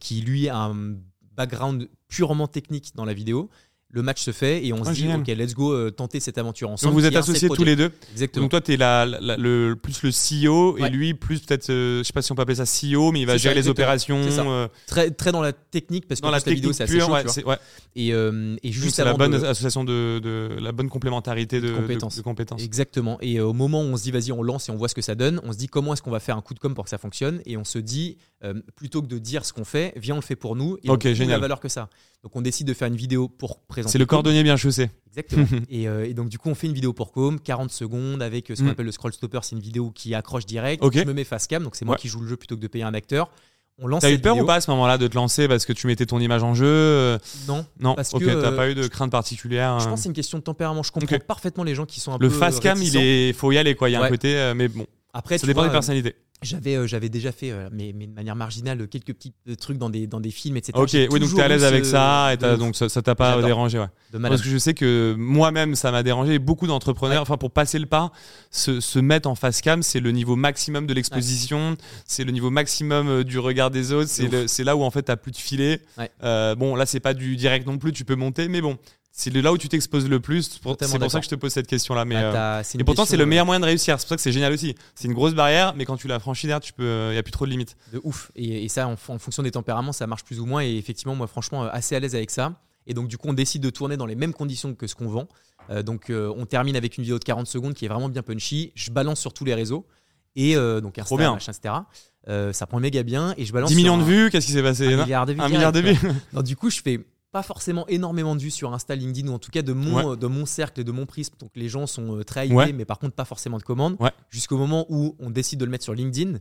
S2: qui lui a un background purement technique dans la vidéo le match se fait et on se ah, dit ok let's go euh, tenter cette aventure ensemble.
S1: Donc vous êtes associés tous les deux. Exactement. Donc toi tu es la, le, plus le CEO et lui plus peut-être euh, je sais pas si on peut appeler ça CEO mais il va gérer les opérations.
S2: Euh. Très très dans la technique parce que dans la, vidéo c'est assez chaud. Ouais, Et, et juste
S1: la bonne association de, de, la bonne complémentarité de, compétences. compétences.
S2: Exactement. Et au moment où on se dit vas-y on lance et on voit ce que ça donne, on se dit comment est-ce qu'on va faire un coup de com pour que ça fonctionne? Et on se dit plutôt que de dire ce qu'on fait, viens on le fait pour nous et
S1: on
S2: génial. la valeur que ça. Donc on décide de faire une vidéo pour présenter.
S1: C'est le cordonnier bien chaussé.
S2: Exactement. Euh, et, donc du coup on fait une vidéo pour Com, 40 secondes avec euh, ce qu'on mm. appelle le scroll stopper, c'est une vidéo qui accroche direct. Je me mets face cam, donc c'est moi qui joue le jeu plutôt que de payer un acteur.
S1: On lance T'as eu peur ou pas à ce moment-là de te lancer parce que tu mettais ton image en jeu euh
S2: Non.
S1: Non, parce ok, t'as pas eu de crainte particulière
S2: Je pense que c'est une question de tempérament. Je comprends parfaitement les gens qui sont un
S1: le
S2: peu.
S1: Le face cam, il est, faut y aller quoi. Il y a un côté, mais bon. Après, ça dépend des personnalités.
S2: j'avais euh, j'avais déjà fait euh, mais, mais, de manière marginale quelques petits euh, trucs dans des dans des films etc
S1: ok oui donc t'es à l'aise avec ça et donc ça t'a pas dérangé ouais. Parce que je sais que moi-même ça m'a dérangé beaucoup d'entrepreneurs enfin pour passer le pas se, se mettre en face cam c'est le niveau maximum de l'exposition c'est le niveau maximum du regard des autres c'est là où en fait t'as plus de filet bon là c'est pas du direct non plus tu peux monter mais bon c'est là où tu t'exposes le plus. C'est pour ça que je te pose cette question-là. Mais bah, euh, et pourtant, c'est le meilleur moyen de réussir. C'est pour ça que c'est génial aussi. C'est une grosse barrière, mais quand tu l'as franchi derrière, tu peux, il euh, y a plus trop de limites.
S2: De ouf. Et, ça, en, fonction des tempéraments, ça marche plus ou moins. Et effectivement, moi, franchement, euh, assez à l'aise avec ça. Et donc, du coup, on décide de tourner dans les mêmes conditions que ce qu'on vend. donc, on termine avec une vidéo de 40 secondes qui est vraiment bien punchy. Je balance sur tous les réseaux. Et donc, Insta, bien. machin, etc. ça prend méga bien. Et je balance
S1: 10 millions de vues, qu'est-ce qui s'est passé
S2: Un milliard de vues.
S1: Un milliard de vues.
S2: du coup, je fais pas forcément énormément de vues sur Insta, LinkedIn, ou en tout cas de mon, de mon cercle et de mon prisme. Donc les gens sont euh, très hypés, mais par contre pas forcément de commandes. Jusqu'au moment où on décide de le mettre sur LinkedIn.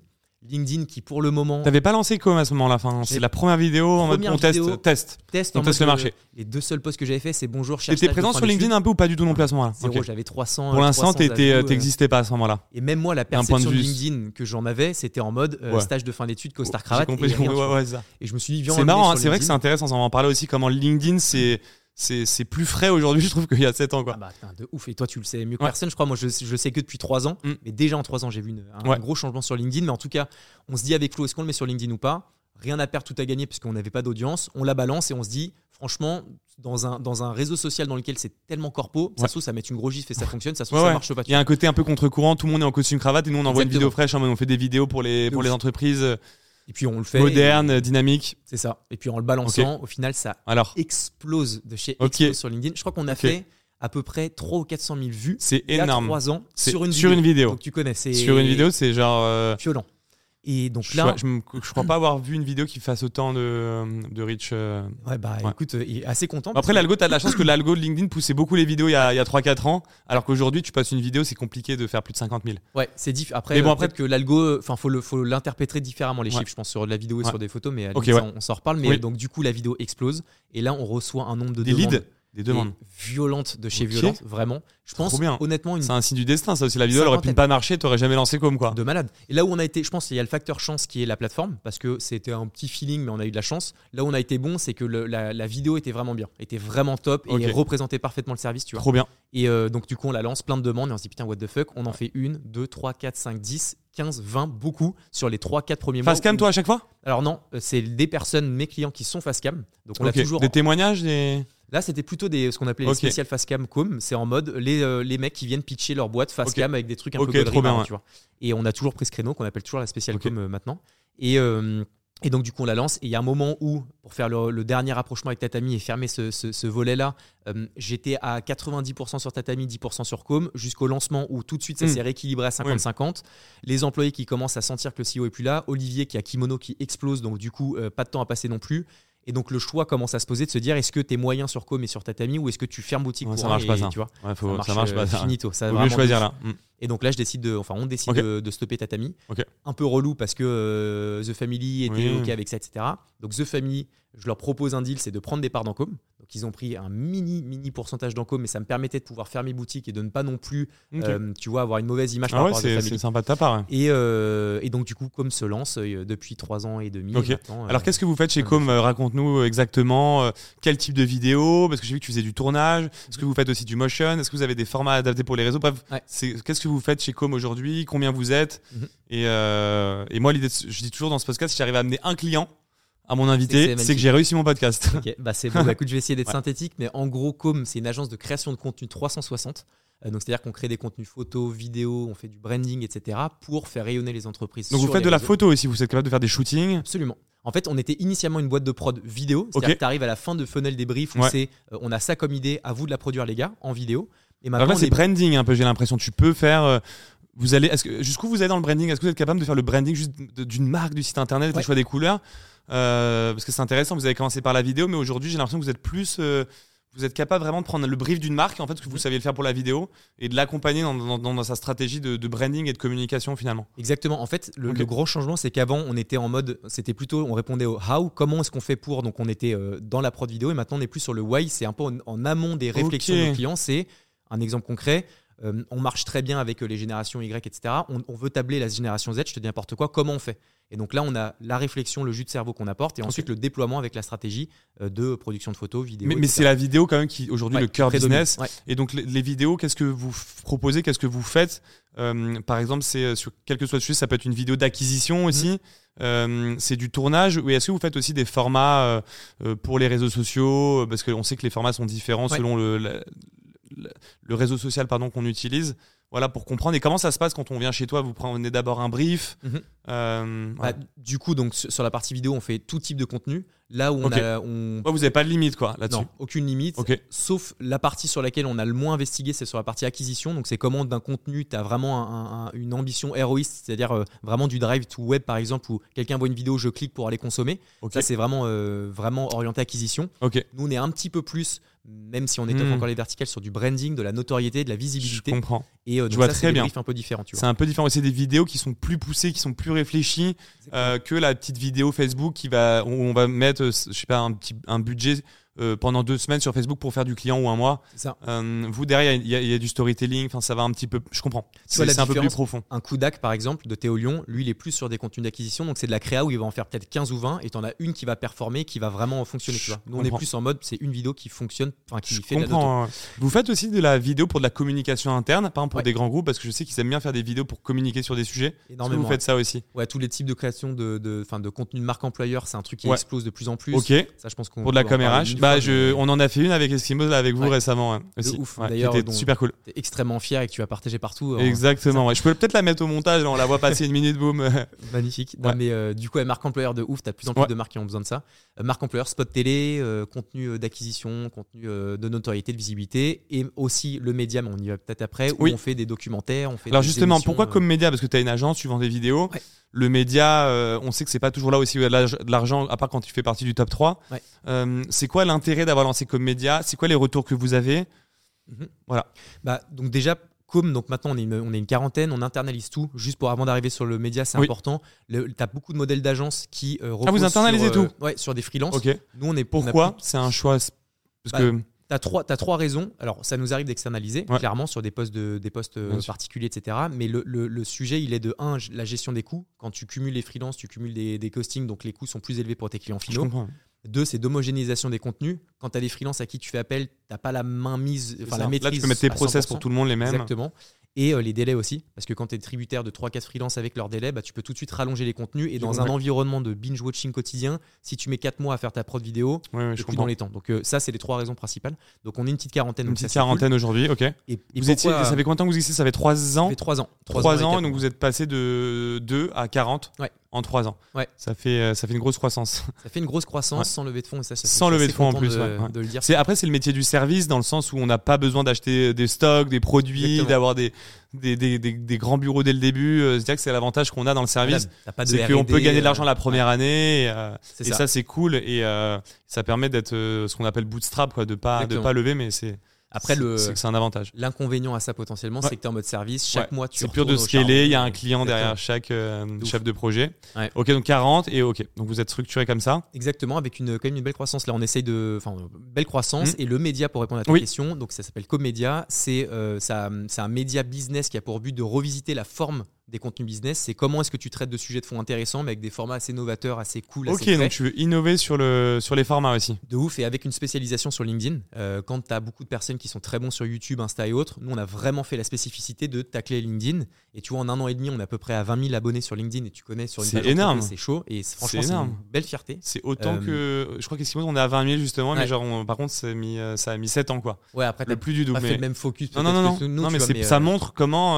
S2: LinkedIn qui pour le moment.
S1: T'avais pas lancé comme à ce moment-là C'est la première vidéo en mode on teste, test.
S2: Test,
S1: on teste le marché.
S2: Les deux seuls posts que j'avais fait, c'est bonjour.
S1: T'étais présent sur LinkedIn un peu ou pas du tout non plus à ce moment-là?
S2: Zéro, j'avais 300.
S1: Pour l'instant, t'existais pas à ce moment-là.
S2: Et même moi, la perception de, LinkedIn que j'en avais, c'était en mode euh, stage de fin d'études, costard cravate. Et, et, je me suis dit,
S1: C'est marrant, hein, c'est vrai que c'est intéressant, on va en parler aussi comment LinkedIn c'est c'est plus frais aujourd'hui, je trouve, qu'il y a 7 ans. Quoi.
S2: Ah bah, de ouf. Et toi, tu le sais mieux que personne, je crois. Moi, je, je sais que depuis 3 ans. Mm. Mais déjà en 3 ans, j'ai vu un, gros changement sur LinkedIn. Mais en tout cas, on se dit avec Flo, est-ce qu'on le met sur LinkedIn ou pas? Rien à perdre, tout à gagner, puisqu'on n'avait pas d'audience. On la balance et on se dit, franchement, dans un, dans un réseau social dans lequel c'est tellement corpo, ça se trouve, ça met une grosse gifle et ça fonctionne, ça se trouve, ça marche pas.
S1: Il y a un côté un peu contre-courant, tout le monde est en costume cravate et nous, on envoie une vidéo fraîche, on fait des vidéos pour les, pour les entreprises.
S2: Et puis on le fait.
S1: Moderne, dynamique.
S2: C'est ça. Et puis en le balançant, au final, ça explose de chez sur LinkedIn. Je crois qu'on a fait à peu près 300 ou 400 000 vues.
S1: C'est énorme.
S2: Il y a 3 ans
S1: sur une, sur vidéo. une vidéo.
S2: Donc tu connais.
S1: Sur une vidéo, c'est genre. Euh,
S2: violent. Et donc là,
S1: je, je, crois pas avoir vu une vidéo qui fasse autant de, de reach. Euh,
S2: ouais, bah écoute, il est assez content.
S1: Après, l'algo, tu as de la chance que l'algo de LinkedIn poussait beaucoup les vidéos il y a, a 3-4 ans, alors qu'aujourd'hui, tu passes une vidéo, c'est compliqué de faire plus de 50 000.
S2: Ouais, c'est difficile. Après, mais bon, après que l'algo, enfin, faut faut l'interpréter différemment les chiffres, je pense, sur la vidéo et sur des photos, mais on, s'en reparle. Mais donc, du coup, la vidéo explose et là, on reçoit un nombre de
S1: des
S2: demandes.
S1: Des demandes.
S2: Violentes de chez Violente, vraiment. Je pense, bien. honnêtement,
S1: une... c'est un signe du destin, ça aussi. La vidéo, aurait pu ne pas marcher, t'aurais jamais lancé comme quoi.
S2: De malade. Et là où on a été, je pense, il y a le facteur chance qui est la plateforme, parce que c'était un petit feeling, mais on a eu de la chance. Là où on a été bon, c'est que la, vidéo était vraiment bien, était vraiment top et représentait parfaitement le service, tu vois.
S1: Trop bien.
S2: Et euh, donc, du coup, on la lance, plein de demandes, et on se dit, putain, what the fuck, on en fait une, deux, trois, quatre, cinq, dix, 15, 20, beaucoup sur les 3-4 premiers mois.
S1: Facecam, toi, à chaque fois?
S2: Alors non, euh, c'est des personnes, mes clients qui sont facecam. Donc on a toujours.
S1: Des témoignages des...
S2: Là, c'était plutôt des, ce qu'on appelait les spécial facecam com. C'est en mode les, euh, les mecs qui viennent pitcher leur boîte facecam avec des trucs un peu trop bien, tu vois. Et on a toujours pris ce créneau qu'on appelle toujours la spécial com euh, maintenant. Et, euh, et donc, du coup, on la lance. Et il y a un moment où, pour faire le, dernier rapprochement avec Tatami et fermer ce, ce, volet-là, j'étais à 90% sur Tatami, 10% sur Com, jusqu'au lancement où tout de suite ça hmm. s'est rééquilibré à 50-50. Les employés qui commencent à sentir que le CEO est plus là. Olivier qui a Kimono qui explose, donc du coup, pas de temps à passer non plus. Et donc le choix commence à se poser de se dire est-ce que tu es moyen sur Com et sur Tatami ou est-ce que tu fermes boutique
S1: pour
S2: ça
S1: marche pas ça.
S2: Tu vois,
S1: ça, marche, pas
S2: ça. Finito.
S1: Ça Faut choisir là. Mm.
S2: Et donc là, je décide de, enfin, on décide de, stopper Tatami. Un peu relou parce que euh, The Family était ok avec ça, etc. Donc The Family, je leur propose un deal, c'est de prendre des parts d'Encom. Donc ils ont pris un mini mini pourcentage d'Encom, mais ça me permettait de pouvoir fermer boutique et de ne pas non plus, euh, tu vois, avoir une mauvaise image
S1: ah à C'est sympa de ta part.
S2: Euh, et, donc du coup, Com se lance depuis trois ans et demi.
S1: Alors qu'est-ce que vous faites chez Com Raconte-nous exactement quel type de vidéo, parce que j'ai vu que tu faisais du tournage. Est-ce que vous faites aussi du motion? Est-ce que vous avez des formats adaptés pour les réseaux? Bref, qu'est-ce que vous faites chez Com aujourd'hui, combien vous êtes? Mhm. Euh, et, moi, l'idée, je dis toujours dans ce podcast, si j'arrive à amener un client à mon invité, c'est que j'ai réussi mon podcast.
S2: bah c'est bon. Bah, écoute, je vais essayer d'être synthétique, mais en gros, Com, c'est une agence de création de contenu 360. Euh, donc, c'est-à-dire qu'on crée des contenus photos, vidéos, on fait du branding, etc. pour faire rayonner les entreprises.
S1: Donc, vous faites de la photo aussi, vous êtes capable de faire des shootings
S2: Absolument. En fait, on était initialement une boîte de prod vidéo. C'est-à-dire que tu arrives à la fin de funnel débrief où c'est euh, on a ça comme idée, à vous de la produire, les gars, en vidéo.
S1: Et maintenant, c'est branding un peu, j'ai l'impression. Tu peux faire. Vous allez, est-ce que jusqu'où vous allez dans le branding? Est-ce que vous êtes capable de faire le branding juste d'une marque du site internet, le choix des couleurs? Euh, Parce que c'est intéressant. Vous avez commencé par la vidéo, mais aujourd'hui j'ai l'impression que vous êtes plus, euh, vous êtes capable vraiment de prendre le brief d'une marque en fait, que vous saviez le faire pour la vidéo et de l'accompagner dans, sa stratégie de, branding et de communication finalement.
S2: Exactement. En fait, le, gros changement, c'est qu'avant on était en mode, c'était plutôt, on répondait au how, comment est-ce qu'on fait pour, donc on était euh, dans la prod vidéo et maintenant on est plus sur le why. C'est un peu en, amont des réflexions de nos clients. C'est un exemple concret. Euh, on marche très bien avec les générations Y, etc. On, veut tabler la génération Z, je te dis n'importe quoi, comment on fait? Et donc là, on a la réflexion, le jus de cerveau qu'on apporte, et ensuite le déploiement avec la stratégie euh, de production de photos, vidéos.
S1: Mais, c'est la vidéo quand même qui aujourd'hui le cœur business. Et donc les, vidéos, qu'est-ce que vous proposez, qu'est-ce que vous faites? Par exemple, c'est sur quel que soit le sujet, ça peut être une vidéo d'acquisition aussi. Mm. c'est du tournage ou est-ce que vous faites aussi des formats pour les réseaux sociaux? Parce qu'on sait que les formats sont différents selon le, le réseau social pardon qu'on utilise voilà pour comprendre. Et comment ça se passe quand on vient chez toi vous prenez d'abord un brief mhm.
S2: euh, bah, du coup donc sur la partie vidéo on fait tout type de contenu. Là où on a on...
S1: vous n'avez pas de limite quoi là-dessus.
S2: Aucune limite sauf la partie sur laquelle on a le moins investigué c'est sur la partie acquisition. Donc c'est comment d'un contenu tu as vraiment une ambition héroïste c'est-à-dire euh, vraiment du drive to web par exemple où quelqu'un voit une vidéo je clique pour aller consommer. Ça c'est vraiment euh, vraiment orienté acquisition. Nous on est un petit peu plus même si on étoffe hmm. encore les verticales sur du branding, de la notoriété, de la visibilité.
S1: Je comprends.
S2: Et
S1: euh, donc ça, très bien.
S2: un peu différent.
S1: C'est un peu différent. C'est des vidéos qui sont plus poussées, qui sont plus réfléchies euh, que la petite vidéo Facebook qui va, où on va mettre, euh, je sais pas, un petit un budget euh, pendant deux semaines sur Facebook pour faire du client ou un mois.
S2: Ça.
S1: Euh, vous derrière, il y, a du storytelling. Enfin, ça va un petit peu. Je comprends. C'est un peu plus profond.
S2: Un coup d'ac par exemple de Théo Lyon, lui, il est plus sur des contenus d'acquisition. Donc c'est de la créa où il va en faire peut-être 15 ou 20 et tu en as une qui va performer, qui va vraiment fonctionner. Tu vois. Nous, on est plus en mode, c'est une vidéo qui fonctionne, enfin qui fait
S1: comprends, Vous faites aussi de la vidéo pour de la communication interne, pas pour des grands groupes, parce que je sais qu'ils aiment bien faire des vidéos pour communiquer sur des sujets. Énormément. vous faites ça aussi.
S2: Ouais, tous les types de création de, de, de contenu de marque employeur, c'est un truc qui explose de plus en plus.
S1: Ok. Ça, je pense qu'on pour de la caméra. Bah, je, on en a fait une avec Eskimo avec vous récemment hein, aussi.
S2: ouf. D'ailleurs,
S1: super cool.
S2: T'es extrêmement fier et que tu as partagé partout.
S1: Hein. Exactement. Je peux peut-être la mettre au montage. on la voit passer une minute, boum.
S2: Magnifique. mais euh, du coup, marque employeur de ouf. T'as de plus en plus de marques qui ont besoin de ça. Euh, marque employeur, spot télé, euh, contenu d'acquisition, contenu de notoriété, de visibilité, et aussi le média. Mais on y va peut-être après. Où on fait des documentaires. On fait
S1: Alors justement, pourquoi comme média Parce que tu as une agence, tu vends des vidéos le média, euh, on sait que c'est pas toujours là aussi où il y a de l'argent, à part quand tu fais partie du top 3. Euh, c'est quoi l'intérêt d'avoir lancé comme média? C'est quoi les retours que vous avez?
S2: Mhm. Voilà. Bah, donc déjà, comme donc maintenant on est, une, on est une quarantaine, on internalise tout. Juste pour avant d'arriver sur le média, c'est important. Tu as beaucoup de modèles d'agences qui
S1: euh, Ah, vous internalisez tout?
S2: Ouais, sur des freelances.
S1: Ok. Nous, on est Pourquoi? C'est un choix parce bah, que
S2: tu as, as, trois raisons. Alors, ça nous arrive d'externaliser, clairement, sur des postes, de, des postes euh, particuliers, etc. Mais le, le, sujet, il est de 1, la gestion des coûts. Quand tu cumules les freelances, tu cumules des, des costings, donc les coûts sont plus élevés pour tes clients finaux. Deux, c'est d'homogénéisation des contenus. Quand tu as des freelances à qui tu fais appel, tu n'as pas la main mise, enfin la maîtrise.
S1: Là, tu peux mettre tes process pour tout le monde les mêmes.
S2: Exactement et euh, les délais aussi. Parce que quand tu es tributaire de 3-4 freelances avec leurs délais, bah, tu peux tout de suite rallonger les contenus. Et dans un environnement de binge-watching quotidien, si tu mets 4 mois à faire ta prod vidéo,
S1: ouais,
S2: plus dans les temps. Donc euh, ça, c'est les trois raisons principales. Donc on est une petite quarantaine.
S1: Une petite quarantaine aujourd'hui, ok. Et, vous étiez, ça fait combien de temps que vous existez? Ça fait 3 ans Ça
S2: fait 3 ans.
S1: 3, ans, donc vous êtes passé de 2 à 40
S2: Ouais.
S1: En trois ans.
S2: Ouais.
S1: Ça fait, euh, ça fait une grosse croissance.
S2: Ça fait une grosse croissance sans lever de fonds. ça,
S1: sans lever de fonds en plus.
S2: De, de le dire.
S1: Après, c'est le métier du service dans le sens où on n'a pas besoin d'acheter des stocks, des produits, d'avoir des, des, des, des, grands bureaux dès le début. Euh, c'est-à-dire que c'est l'avantage qu'on a dans le service. c'est qu'on peut gagner de l'argent la première année. Et, et ça, c'est cool. Et ça permet d'être ce qu'on appelle bootstrap, quoi, de pas, de pas lever, mais c'est.
S2: Après, le,
S1: c'est un avantage.
S2: L'inconvénient à ça potentiellement, c'est que tu es en mode service. Chaque mois, tu
S1: C'est pur de scaler. Il y a un client derrière chaque euh, chef de projet. Ok, donc 40 et ok. Donc vous êtes structuré comme ça.
S2: Exactement, avec une, quand même une belle croissance. Là, on essaye de. Enfin, belle croissance. Hmm. Et le média, pour répondre à ta question, donc ça s'appelle Comédia. C'est euh, un média business qui a pour but de revisiter la forme des contenus business, c'est comment est-ce que tu traites de sujets de fond intéressants, mais avec des formats assez novateurs, assez cool.
S1: Ok, donc tu veux innover sur, le, sur les formats aussi.
S2: De ouf, et avec une spécialisation sur LinkedIn. Euh, quand tu as beaucoup de personnes qui sont très bons sur YouTube, Insta et autres, nous on a vraiment fait la spécificité de tacler LinkedIn. Et tu vois, en un an et demi, on est à peu près à 20 000 abonnés sur LinkedIn, et tu connais sur une
S1: C'est énorme.
S2: C'est chaud, et franchement, c'est une belle fierté.
S1: C'est autant euh, que. Je crois qu'Eskimo, on est à 20 000 justement, mais genre, par contre, ça a, mis, euh, ça a mis 7 ans quoi.
S2: Ouais, après,
S1: le plus du double.
S2: Pas fait le même focus.
S1: Non, non, non, non, non mais, ça montre comment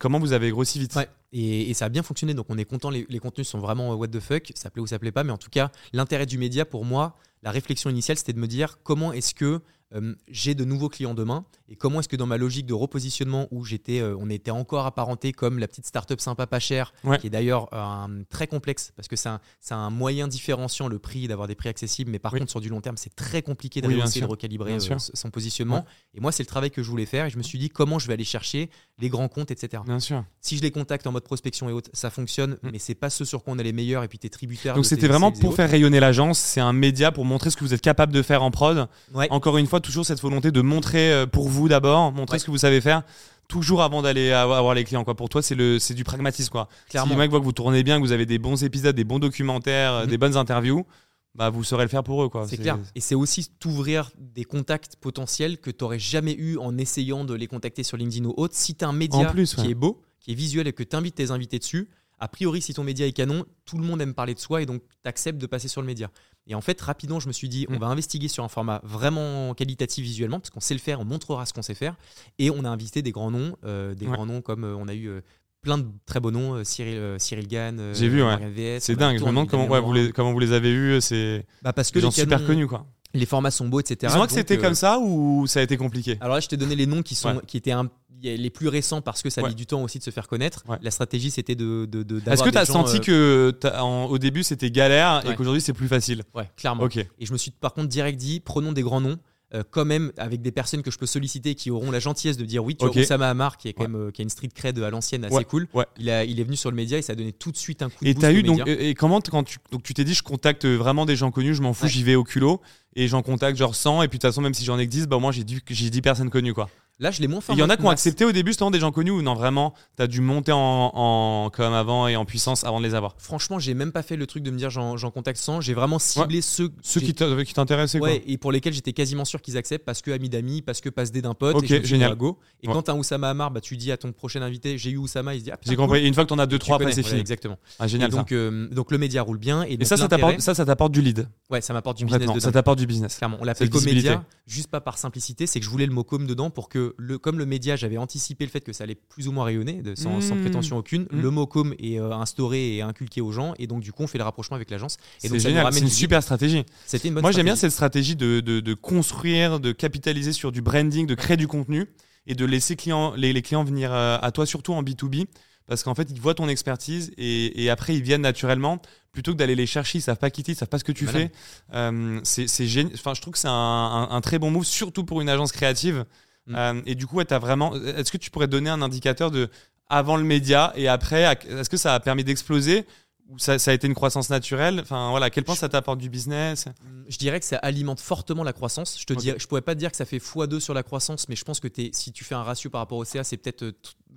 S1: Comment vous avez grossi vite
S2: et, ça a bien fonctionné, donc on est content. Les, les, contenus sont vraiment what the fuck. Ça plaît ou ça plaît pas, mais en tout cas, l'intérêt du média pour moi, la réflexion initiale, c'était de me dire comment est-ce que euh, j'ai de nouveaux clients demain et comment est-ce que dans ma logique de repositionnement où j'étais, euh, on était encore apparenté comme la petite startup sympa pas chère, qui est d'ailleurs euh, très complexe parce que c'est un, un, moyen différenciant le prix d'avoir des prix accessibles, mais par contre sur du long terme c'est très compliqué de de recalibrer son positionnement. Et moi c'est le travail que je voulais faire et je me suis dit comment je vais aller chercher les grands comptes, etc.
S1: Bien sûr.
S2: Si je les contacte en mode prospection et autres, ça fonctionne, mm. mais c'est pas ce sur quoi on est les meilleurs et puis tu es tributaire.
S1: Donc c'était vraiment pour faire rayonner l'agence, c'est un média pour montrer ce que vous êtes capable de faire en prod. Encore une fois, toujours cette volonté de montrer euh, pour vous d'abord, montrer ce que vous savez faire toujours avant d'aller avoir les clients quoi. Pour toi, c'est le c'est du pragmatisme quoi. Clairement. Si le mec voit que vous tournez bien, que vous avez des bons épisodes, des bons documentaires, euh, mm. des bonnes interviews, bah vous saurez le faire pour eux quoi.
S2: C'est clair. Et c'est aussi t'ouvrir des contacts potentiels que tu n'aurais jamais eu en essayant de les contacter sur LinkedIn ou autre. Si tu as un média qui est beau, qui est visuel et que tu invites tes invités dessus, a priori si ton média est canon, tout le monde aime parler de soi et donc tu acceptes de passer sur le média. Et en fait, rapidement, je me suis dit, on mm. va investiguer sur un format vraiment qualitatif visuellement, parce qu'on sait le faire, on montrera ce qu'on sait faire. Et on a invité des grands noms, euh, des grands noms comme euh, on a eu euh, plein de très beaux noms, Cyril, Cyril Gann.
S1: J'ai vu, ouais. C'est dingue. Je me demande comment, vous les, comment vous les avez eus. C'est
S2: bah parce que
S1: des gens super connus, quoi
S2: les formats sont beaux, etc.
S1: Crois que c'était comme ça ou ça a été compliqué?
S2: Alors là, je t'ai donné les noms qui, sont, qui étaient un, les plus récents parce que ça a mis du temps aussi de se faire connaître. La stratégie, c'était de. de, de
S1: Est-ce que tu as senti euh, que au début c'était galère et qu'aujourd'hui c'est plus facile?
S2: Ouais, clairement. Et je me suis par contre direct dit prenons des grands noms. Euh, quand même avec des personnes que je peux solliciter qui auront la gentillesse de dire oui tu okay. Oussama Hamar qui est quand même euh, qui a une street cred à l'ancienne assez cool il, a, il est venu sur le média et ça a donné tout de suite un coup de
S1: et as eu donc et comment quand tu donc tu t'es dit je contacte vraiment des gens connus je m'en fous j'y vais au culot et j'en contacte genre 100 et puis de toute façon même si j'en existe bah moi j'ai j'ai 10 personnes connues quoi
S2: Là, je l'ai moins
S1: Il y en a qui ont accepté au début, justement, des gens connus ou non, vraiment, tu as dû monter en, en, comme avant et en puissance avant de les avoir
S2: Franchement, j'ai même pas fait le truc de me dire j'en contacte 100. J'ai vraiment ciblé ceux,
S1: ceux qui t'intéressaient.
S2: Ouais, et pour lesquels j'étais quasiment sûr qu'ils acceptent parce que amis d'amis, parce que passe des d'un pote.
S1: Ok, et génial.
S2: Go. Et quand t'as Oussama Amar, bah, tu dis à ton prochain invité j'ai eu Oussama, il se dit ah,
S1: J'ai compris. une fois que t'en as 2-3, après c'est fini.
S2: exactement.
S1: Ah, génial.
S2: donc, euh, donc le média roule bien. Et,
S1: ça, ça t'apporte du lead.
S2: Ouais, ça m'apporte du business.
S1: Ça t'apporte du business.
S2: Clairement. On l'appelle comédia, juste pas par simplicité, c'est que je voulais le mot com dedans pour que, comme le média j'avais anticipé le fait que ça allait plus ou moins rayonner, sans, mmh. prétention aucune. Mmh. Le mot com est euh, instauré et inculqué aux gens, et donc du coup, on fait le rapprochement avec l'agence.
S1: C'est génial, c'est une super stratégie. Moi, j'aime bien cette stratégie de, construire, de capitaliser sur du branding, de créer du contenu et de laisser clients, les, clients venir euh, à toi, surtout en B2B parce qu'en fait ils voient ton expertise et, après ils viennent naturellement plutôt que d'aller les chercher ils savent pas quitter ils savent pas ce que tu fais euh, c'est génial enfin je trouve que c'est un, un, très bon move surtout pour une agence créative Mm. Euh, et du coup, as vraiment. Est-ce que tu pourrais donner un indicateur de avant le média et après Est-ce que ça a permis d'exploser ou ça, a été une croissance naturelle? Enfin voilà, à quel point ça t'apporte du business?
S2: Je dirais que ça alimente fortement la croissance. Je te okay. je pourrais pas te dire que ça fait x2 sur la croissance, mais je pense que es, si tu fais un ratio par rapport au CA, c'est peut-être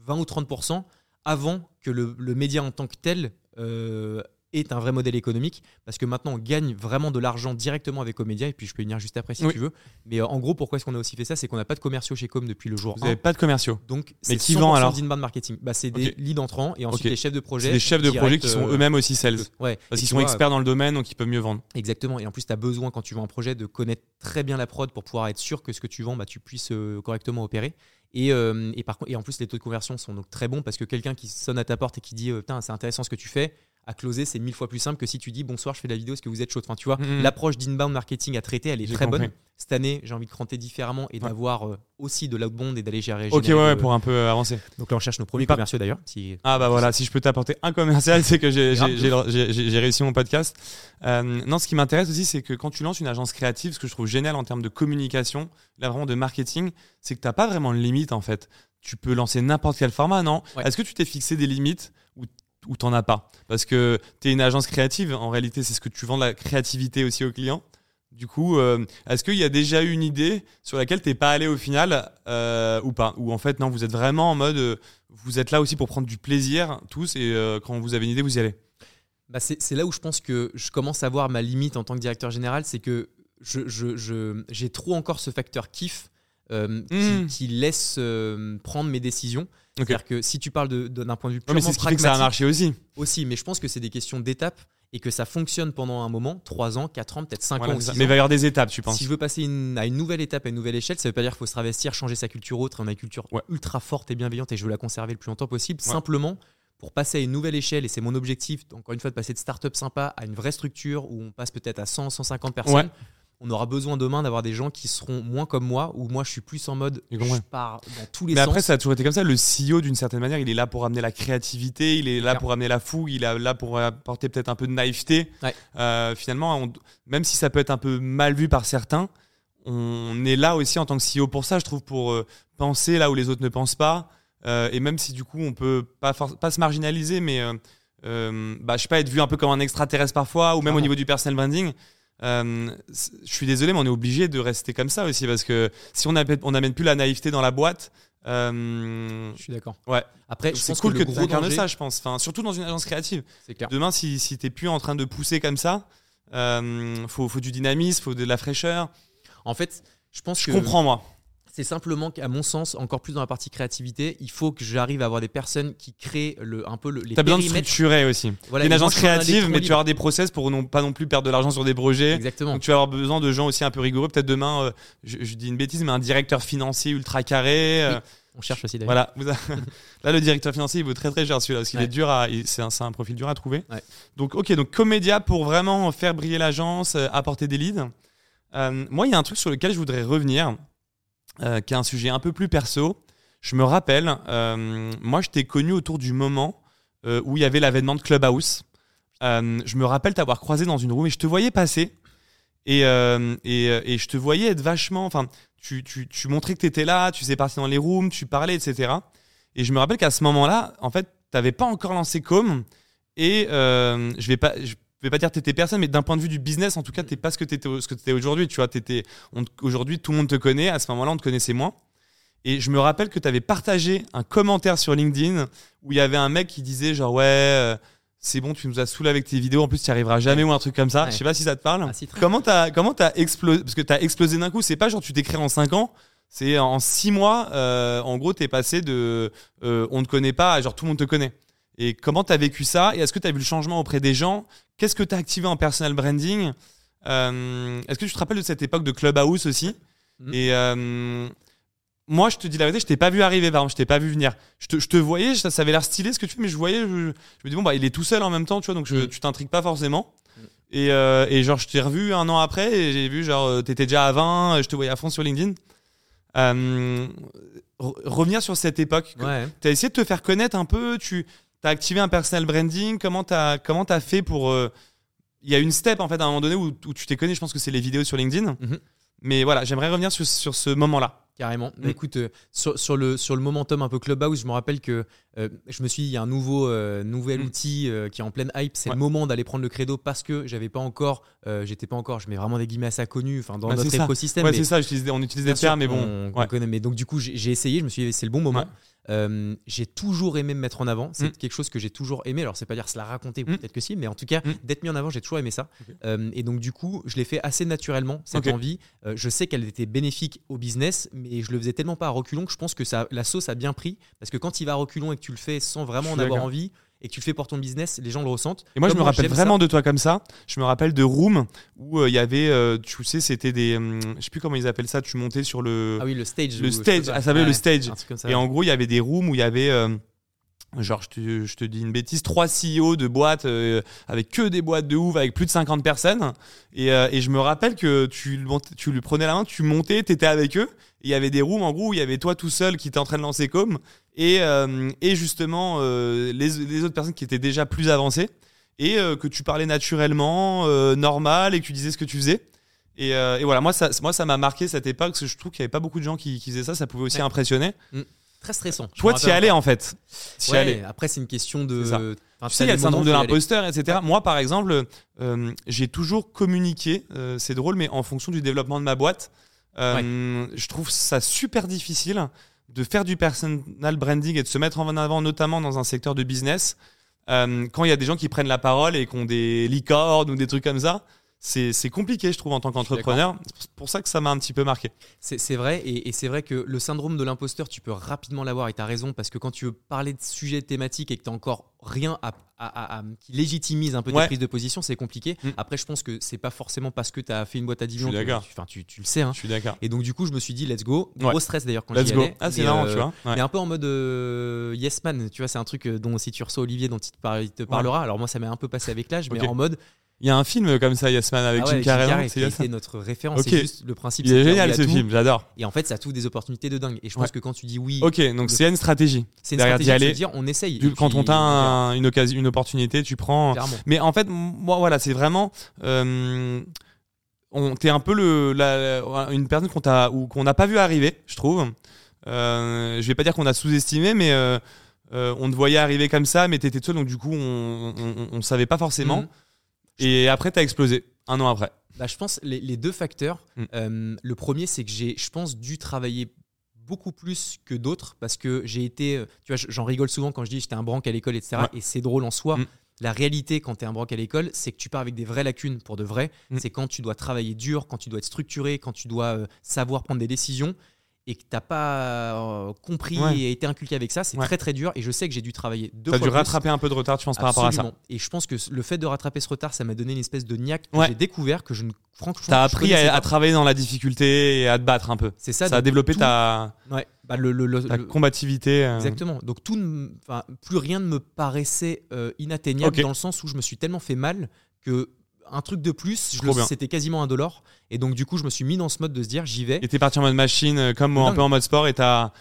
S2: 20 ou 30 avant que le, le, média en tant que tel euh, est un vrai modèle économique parce que maintenant on gagne vraiment de l'argent directement avec Comédia et puis je peux venir juste après si tu veux. Mais euh, en gros, pourquoi est-ce qu'on a aussi fait ça? C'est qu'on n'a pas de commerciaux chez Com depuis le jour
S1: Vous n'avez pas de commerciaux.
S2: Donc, mais qui vend alors? d'inbound marketing bah, C'est des leads entrants et ensuite des chefs de projet.
S1: des chefs de projet qui sont euh, eux-mêmes aussi sales.
S2: Ouais.
S1: Parce qu'ils sont experts dans le domaine donc ils peuvent mieux vendre.
S2: Exactement. Et en plus, tu as besoin quand tu vends un projet de connaître très bien la prod pour pouvoir être sûr que ce que tu vends, bah, tu puisses euh, correctement opérer. Et, et, par, et en plus, les taux de conversion sont donc très bons parce que quelqu'un qui sonne à ta porte et qui dit c'est intéressant ce que tu fais, à closer, c'est mille fois plus simple que si tu dis bonsoir, je fais la vidéo, est-ce que vous êtes chaud enfin, Tu vois, mm-hmm. l'approche d'inbound marketing à traiter, elle est très bonne. Cette année, j'ai envie de cranter différemment et d'avoir euh, aussi de l'outbound et d'aller gérer.
S1: Ok, ouais, pour un peu euh, avancer.
S2: Donc là, on cherche nos premiers commerciaux d'ailleurs.
S1: Si... Ah bah voilà, si je peux t'apporter un commercial, c'est que j'ai réussi mon podcast. Euh, non, ce qui m'intéresse aussi, c'est que quand tu lances une agence créative, ce que je trouve génial en termes de communication, là vraiment de marketing, c'est que tu n'as pas vraiment de limite en fait. Tu peux lancer n'importe quel format, non? Est-ce que tu t'es fixé des limites? Ou t'en as pas. Parce que tu es une agence créative, en réalité, c'est ce que tu vends de la créativité aussi aux clients. Du coup, euh, est-ce qu'il y a déjà eu une idée sur laquelle t'es pas allé au final euh, ou pas? Ou en fait, non, vous êtes vraiment en mode, euh, vous êtes là aussi pour prendre du plaisir tous et quand vous avez une idée, vous y allez?
S2: Bah c'est là où je pense que je commence à voir ma limite en tant que directeur général, c'est que j'ai je, je, trop encore ce facteur kiff hmm. qui, laisse prendre mes décisions. C'est-à-dire que si tu parles d'un point de vue purement
S1: mais c'est ce que ça a marché aussi.
S2: Aussi, mais je pense que c'est des questions d'étapes et que ça fonctionne pendant un moment, 3 ans, 4 ans, peut-être 5 ans.
S1: mais il va y avoir des étapes, tu penses
S2: Si je veux passer à une nouvelle étape, à une nouvelle échelle, ça veut pas dire qu'il faut se travestir, changer sa culture autre. On a une culture ultra forte et bienveillante et je veux la conserver le plus longtemps possible. Simplement, pour passer à une nouvelle échelle, et c'est mon objectif, encore une fois, de passer de start-up sympa à une vraie structure où on passe peut-être à 100, 150 personnes on aura besoin demain d'avoir des gens qui seront moins comme moi, ou moi je suis plus en mode je pars dans tous les
S1: Mais après, ça a toujours été comme ça. Le CEO, d'une certaine manière, il est là pour amener la créativité, il est là pour amener la fougue, il est là pour apporter peut-être un peu de naïveté. Euh, finalement, même si ça peut être un peu mal vu par certains, on est là aussi en tant que CEO pour ça, je trouve, pour euh, penser là où les autres ne pensent pas. Euh, et même si du coup, on peut pas, pas se marginaliser, mais bah, je sais pas, être vu un peu comme un extraterrestre parfois, ou même au niveau du personal branding. Euh, je suis désolé, mais on est obligé de rester comme ça aussi parce que si on n'amène plus la naïveté dans la boîte.
S2: Euh, je suis d'accord.
S1: Ouais. Après, c'est cool que, tu incarnes ça, je pense. Enfin, surtout dans une agence créative.
S2: Clair.
S1: Demain, si, si t'es plus en train de pousser comme ça, euh, faut, faut du dynamisme, faut de la fraîcheur.
S2: En fait, je pense
S1: je
S2: que.
S1: Je comprends, moi.
S2: C'est simplement qu'à mon sens, encore plus dans la partie créativité, il faut que j'arrive à avoir des personnes qui créent le, un peu le, les
S1: As besoin de structurer aussi. Voilà, une agence créative, mais tu vas avoir des process pour non, pas non plus perdre de l'argent sur des projets.
S2: Exactement.
S1: Donc tu vas avoir besoin de gens aussi un peu rigoureux. Peut-être demain, euh, je, dis une bêtise, mais un directeur financier ultra carré. Euh,
S2: on cherche aussi d'ailleurs.
S1: Voilà. Là, le directeur financier, il vaut très très cher celui-là, parce qu'il est dur à. C'est un, un, profil dur à trouver. Donc, ok, donc Comédia pour vraiment faire briller l'agence, euh, apporter des leads. moi, il y a un truc sur lequel je voudrais revenir. Euh, qui est un sujet un peu plus perso. Je me rappelle, euh, moi je t'ai connu autour du moment euh, où il y avait l'avènement de Clubhouse. je me rappelle t'avoir croisé dans une room et je te voyais passer. Et, et, et, je te voyais être vachement. Enfin, tu, tu, tu montrais que tu étais là, tu faisais partie dans les rooms, tu parlais, etc. Et je me rappelle qu'à ce moment-là, en fait, tu n'avais pas encore lancé Com. Et je vais pas. Vais pas dire que tu étais personne, mais d'un point de vue du business, en tout cas, tu n'es pas ce que tu étais, ce que aujourd'hui. Tu vois, aujourd'hui, tout le monde te connaît. À ce moment-là, on te connaissait moins. Et je me rappelle que tu avais partagé un commentaire sur LinkedIn où il y avait un mec qui disait genre ouais, euh, c'est bon, tu nous as saoulé avec tes vidéos. En plus, tu n'y arriveras jamais ou un truc comme ça. Je sais pas si ça te parle. Ah, comment t'as comment explosé Parce que tu as explosé d'un coup. C'est pas genre tu t'écris en 5 ans. C'est en 6 mois. Euh, en gros, tu es passé de euh, on ne te connaît pas à genre tout le monde te connaît. Et comment tu as vécu ça Et est-ce que tu as vu le changement auprès des gens? Qu'est-ce que tu as activé en personal branding? Euh, Est-ce que tu te rappelles de cette époque de Clubhouse aussi? Mm. Et euh, moi, je te dis la vérité, je t'ai pas vu arriver, par exemple, je t'ai pas vu venir. Je te, je te voyais, ça, avait l'air stylé ce que tu fais, mais je voyais, je, me dis, bon, bah, il est tout seul en même temps, tu vois, donc je, mm. tu t'intrigues pas forcément. Mm. Et, euh, et, genre, je t'ai revu un an après et j'ai vu, genre, t'étais déjà à 20, je te voyais à fond sur LinkedIn. revenir sur cette époque,
S2: ouais.
S1: tu as essayé de te faire connaître un peu, tu tu as activé un personal branding Comment tu as, comment as fait pour. Euh, il y a une step en fait à un moment donné où, tu t'es connu, je pense que c'est les vidéos sur LinkedIn. Mhm. Mais voilà, j'aimerais revenir sur, sur ce moment-là.
S2: Carrément. Mm. Écoute, euh, sur, sur, le, sur le momentum un peu Clubhouse, je me rappelle que euh, je me suis dit, il y a un nouveau, nouvel mm. outil qui est en pleine hype. C'est le moment d'aller prendre le credo parce que j'avais pas encore, j'étais pas encore, je mets vraiment des guillemets assez connu enfin, dans notre écosystème.
S1: Ouais, c'est ça, on utilise des termes, mais bon.
S2: On, connaît, mais donc, du coup, j'ai essayé, je me suis dit, c'est le bon moment. Euh, j'ai toujours aimé me mettre en avant. C'est mm. quelque chose que j'ai toujours aimé. Alors, c'est pas dire se la raconter, mm. peut-être que si, mais en tout cas, mm. d'être mis en avant, j'ai toujours aimé ça. Euh, et donc, du coup, je l'ai fait assez naturellement, cette envie. Euh, je sais qu'elle était bénéfique au business, mais je le faisais tellement pas à reculons que je pense que ça, la sauce a bien pris. Parce que quand il va à reculons et que tu le fais sans vraiment en avoir envie, et que tu le fais pour ton business, les gens le ressentent.
S1: Et moi, je me rappelle vraiment de toi comme ça. Je me rappelle de Room où euh, il y avait, euh, tu sais, c'était des, hum, je sais plus comment ils appellent ça, tu montais sur le.
S2: Ah oui, le stage.
S1: Le stage, ah, ça s'appelait le stage. et en gros, il y avait des rooms où il y avait. Euh, genre, je te, je te, dis une bêtise, trois CEO de boîtes avec que des boîtes de ouf, avec plus de 50 personnes. Et, et je me rappelle que tu, tu lui prenais la main, tu montais, tu étais avec eux. Il y avait des rooms en gros où il y avait toi tout seul qui était en train de lancer com et, et justement les, les, autres personnes qui étaient déjà plus avancées et que tu parlais naturellement, normal et que tu disais ce que tu faisais. Euh, et, voilà, moi ça, moi, ça m'a marqué cette époque parce que je trouve qu'il n'y avait pas beaucoup de gens qui, faisaient ça. Ça pouvait aussi impressionner. Mm.
S2: Très stressant.
S1: Toi, tu y allais en fait.
S2: Après, c'est une question de.
S1: tu sais, il y a le syndrome de l'imposteur, etc. Moi, par exemple, euh, j'ai toujours communiqué, euh, c'est drôle, mais en fonction du développement de ma boîte. Je trouve ça super difficile de faire du personal branding et de se mettre en avant, notamment dans un secteur de business, quand il y a des gens qui prennent la parole et qui ont des licornes ou des trucs comme ça c'est compliqué, je trouve, en tant qu'entrepreneur. C'est pour ça que ça m'a un petit peu marqué.
S2: C'est vrai, et, c'est vrai que le syndrome de l'imposteur, tu peux rapidement l'avoir, et tu as raison, parce que quand tu veux parler de sujets thématiques et que tu n'as encore rien à, qui légitimise un peu tes prises de position, c'est compliqué. Mm. Après, je pense que c'est pas forcément parce que tu as fait une boîte à 10 millions. Enfin, tu, tu, le sais. Hein.
S1: Je suis d'accord.
S2: Et donc, du coup, je me suis dit, let's go. Gros stress d'ailleurs quand
S1: j'y
S2: allais.
S1: Ah, c'est marrant, tu vois.
S2: Mais un peu en mode euh, yes man, tu vois, c'est un truc euh, dont si tu reçois Olivier, dont il te, il te parlera. Alors, moi, ça m'est un peu passé avec l'âge, mais en mode
S1: il y a un film comme ça, Yasman, avec ah Jim Carrey.
S2: C'est notre référence. C'est juste le principe.
S1: Il est génial ce film, j'adore.
S2: Et en fait, ça trouve des opportunités de dingue. Et je pense que quand tu dis oui.
S1: Ok, donc c'est une stratégie.
S2: C'est une stratégie de dire on essaye.
S1: quand on t'a une occasion, une opportunité, tu prends. Mais en fait, moi, voilà, c'est vraiment. Euh, on t'es un peu le, une personne qu'on t'a ou qu'on n'a pas vu arriver, je trouve. Euh, je vais pas dire qu'on a sous-estimé, mais euh, euh, on te voyait arriver comme ça, mais t'étais seul, donc du coup, on, on, savait pas forcément. Mhm. Et après, tu as explosé, un an après.
S2: Bah, je pense les, les deux facteurs. Mm. Euh, le premier, c'est que j'ai, je pense, dû travailler beaucoup plus que d'autres parce que j'ai été, euh, tu vois, j'en rigole souvent quand je dis j'étais un branque à l'école, etc. Et c'est drôle en soi. Mm. La réalité, quand tu es un branque à l'école, c'est que tu pars avec des vraies lacunes pour de vrai. Mm. C'est quand tu dois travailler dur, quand tu dois être structuré, quand tu dois euh, savoir prendre des décisions et que tu n'as pas euh, compris et été inculqué avec ça, c'est très très dur. Et je sais que j'ai dû travailler deux fois.
S1: Tu as dû rattraper un peu de retard, tu penses, par rapport à ça
S2: Et je pense que le fait de rattraper ce retard, ça m'a donné une espèce de niaque que j'ai découvert, que je ne. Franchement,
S1: tu as appris à, travailler dans la difficulté et à te battre un peu.
S2: C'est ça.
S1: Ça a développé ta.
S2: Ouais. Bah, le,
S1: ta combativité.
S2: Euh. Exactement. Donc tout, plus rien ne me paraissait euh, inatteignable dans le sens où je me suis tellement fait mal que un truc de plus, c'était quasiment un dollar. Et donc, du coup, je me suis mis dans ce mode de se dire, j'y vais.
S1: Et t'es parti en mode machine, euh, comme un peu en mode sport, et t'as.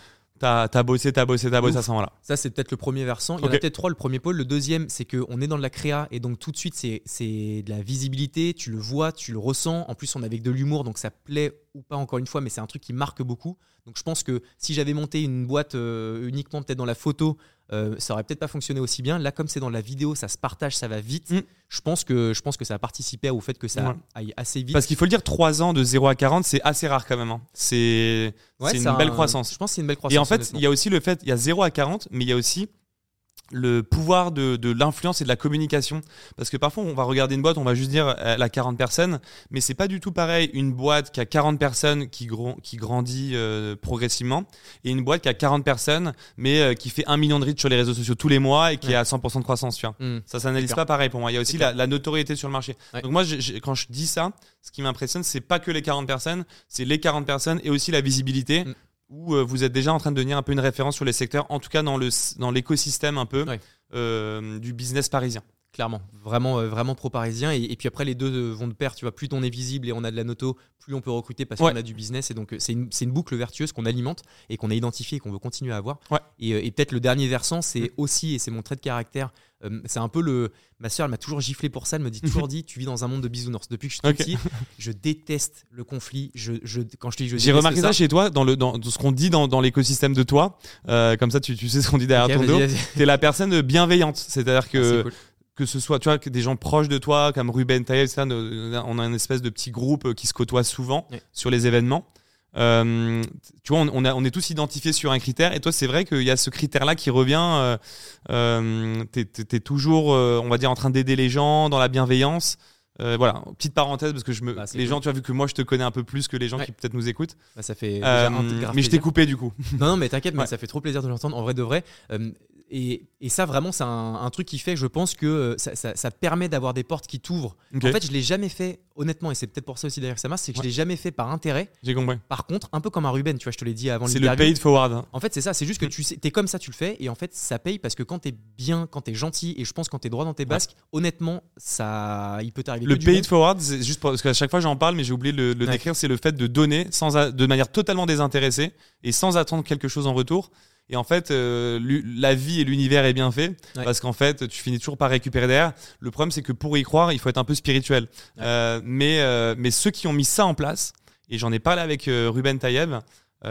S1: T'as bossé, t'as bossé, t'as bossé à ce moment-là.
S2: Ça, c'est peut-être le premier versant. Il y en a peut-être trois. Le premier pôle. Le deuxième, c'est qu'on est dans de la créa et donc tout de suite, c'est de la visibilité. Tu le vois, tu le ressens. En plus, on est avec de l'humour, donc ça plaît ou pas, encore une fois, mais c'est un truc qui marque beaucoup. Donc je pense que si j'avais monté une boîte euh, uniquement peut-être dans la photo, euh, ça aurait peut-être pas fonctionné aussi bien. Là, comme c'est dans la vidéo, ça se partage, ça va vite. Mm. Je, pense que, je pense que ça a participé au fait que ça aille assez vite.
S1: Parce qu'il faut le dire, 3 ans de 0 à 40, c'est assez rare quand même. Hein. C'est une belle croissance.
S2: Je pense que c'est une belle croissance.
S1: Et en fait, il y a aussi le fait, il y a 0 à 40, mais il y a aussi le pouvoir de, de l'influence et de la communication. Parce que parfois, on va regarder une boîte, on va juste dire elle a 40 personnes, mais c'est pas du tout pareil une boîte qui a 40 personnes qui, qui grandit euh, progressivement et une boîte qui a 40 personnes mais euh, qui fait un million de reach sur les réseaux sociaux tous les mois et qui est à 100% de croissance. Tu vois. Mmh. Ça s'analyse pas pareil pour moi. Il y a aussi la, notoriété sur le marché. Donc moi, quand je dis ça, ce qui m'impressionne, c'est pas que les 40 personnes, c'est les 40 personnes et aussi la visibilité. Mmh où euh, vous êtes déjà en train de devenir un peu une référence sur les secteurs, en tout cas dans le dans l'écosystème un peu euh, du business parisien.
S2: Clairement, vraiment, euh, vraiment pro-parisien. Et, puis après, les deux vont de pair. Tu vois, plus on est visible et on a de la noto, plus on peut recruter parce qu'on a du business. Et donc, c'est une, une, boucle vertueuse qu'on alimente et qu'on a identifié et qu'on veut continuer à avoir. Et, et peut-être le dernier versant, c'est mm. aussi, et c'est mon trait de caractère, c'est un peu le. Ma soeur, elle m'a toujours giflé pour ça. Elle me dit toujours dit, tu vis dans un monde de bisounours. Depuis que je suis petit, je déteste le conflit. Je, je quand je dis,
S1: j'ai remarqué ça. chez toi, dans le dans, ce qu'on dit dans, dans l'écosystème de toi. comme ça, tu, tu sais ce qu'on dit derrière ton dos. T'es la personne bienveillante. C'est-à-dire que. Ah, que ce soit tu vois que des gens proches de toi comme Ruben Taïel on a une espèce de petit groupe qui se côtoie souvent sur les événements euh, tu vois on, on, est tous identifiés sur un critère et toi c'est vrai qu'il y a ce critère là qui revient euh, euh, es, toujours on va dire en train d'aider les gens dans la bienveillance voilà, petite parenthèse parce que je me, bah, les gens, tu as vu que moi je te connais un peu plus que les gens qui peut-être nous écoutent.
S2: Bah, ça fait.
S1: mais je t'ai coupé du coup.
S2: Non, non, mais t'inquiète, mais ça fait trop plaisir de l'entendre. En vrai de vrai, Et, et, ça, vraiment, c'est un, truc qui fait, je pense, que euh, ça, ça, permet d'avoir des portes qui t'ouvrent. En fait, je l'ai jamais fait, honnêtement, et c'est peut-être pour ça aussi d'ailleurs que ça marche, c'est que je l'ai jamais fait par intérêt.
S1: J'ai compris.
S2: Par contre, un peu comme un Ruben, tu vois, je te l'ai dit avant
S1: C'est le paid forward. Hein.
S2: En fait, c'est ça, c'est juste que tu sais, es comme ça, tu le fais, et en fait, ça paye parce que quand tu es bien, quand tu es gentil, et je pense quand tu es droit dans tes basques, honnêtement, ça, il peut t'arriver.
S1: Le paid forward, c'est juste parce qu'à chaque fois j'en parle, mais j'ai oublié de le, décrire, c'est le fait de donner sans, de manière totalement désintéressée et sans attendre quelque chose en retour. Et en fait, euh, la vie et l'univers est bien fait parce qu'en fait, tu finis toujours par récupérer derrière. Le problème, c'est que pour y croire, il faut être un peu spirituel. Euh, mais, euh, mais ceux qui ont mis ça en place, et j'en ai parlé avec Ruben Tayeb,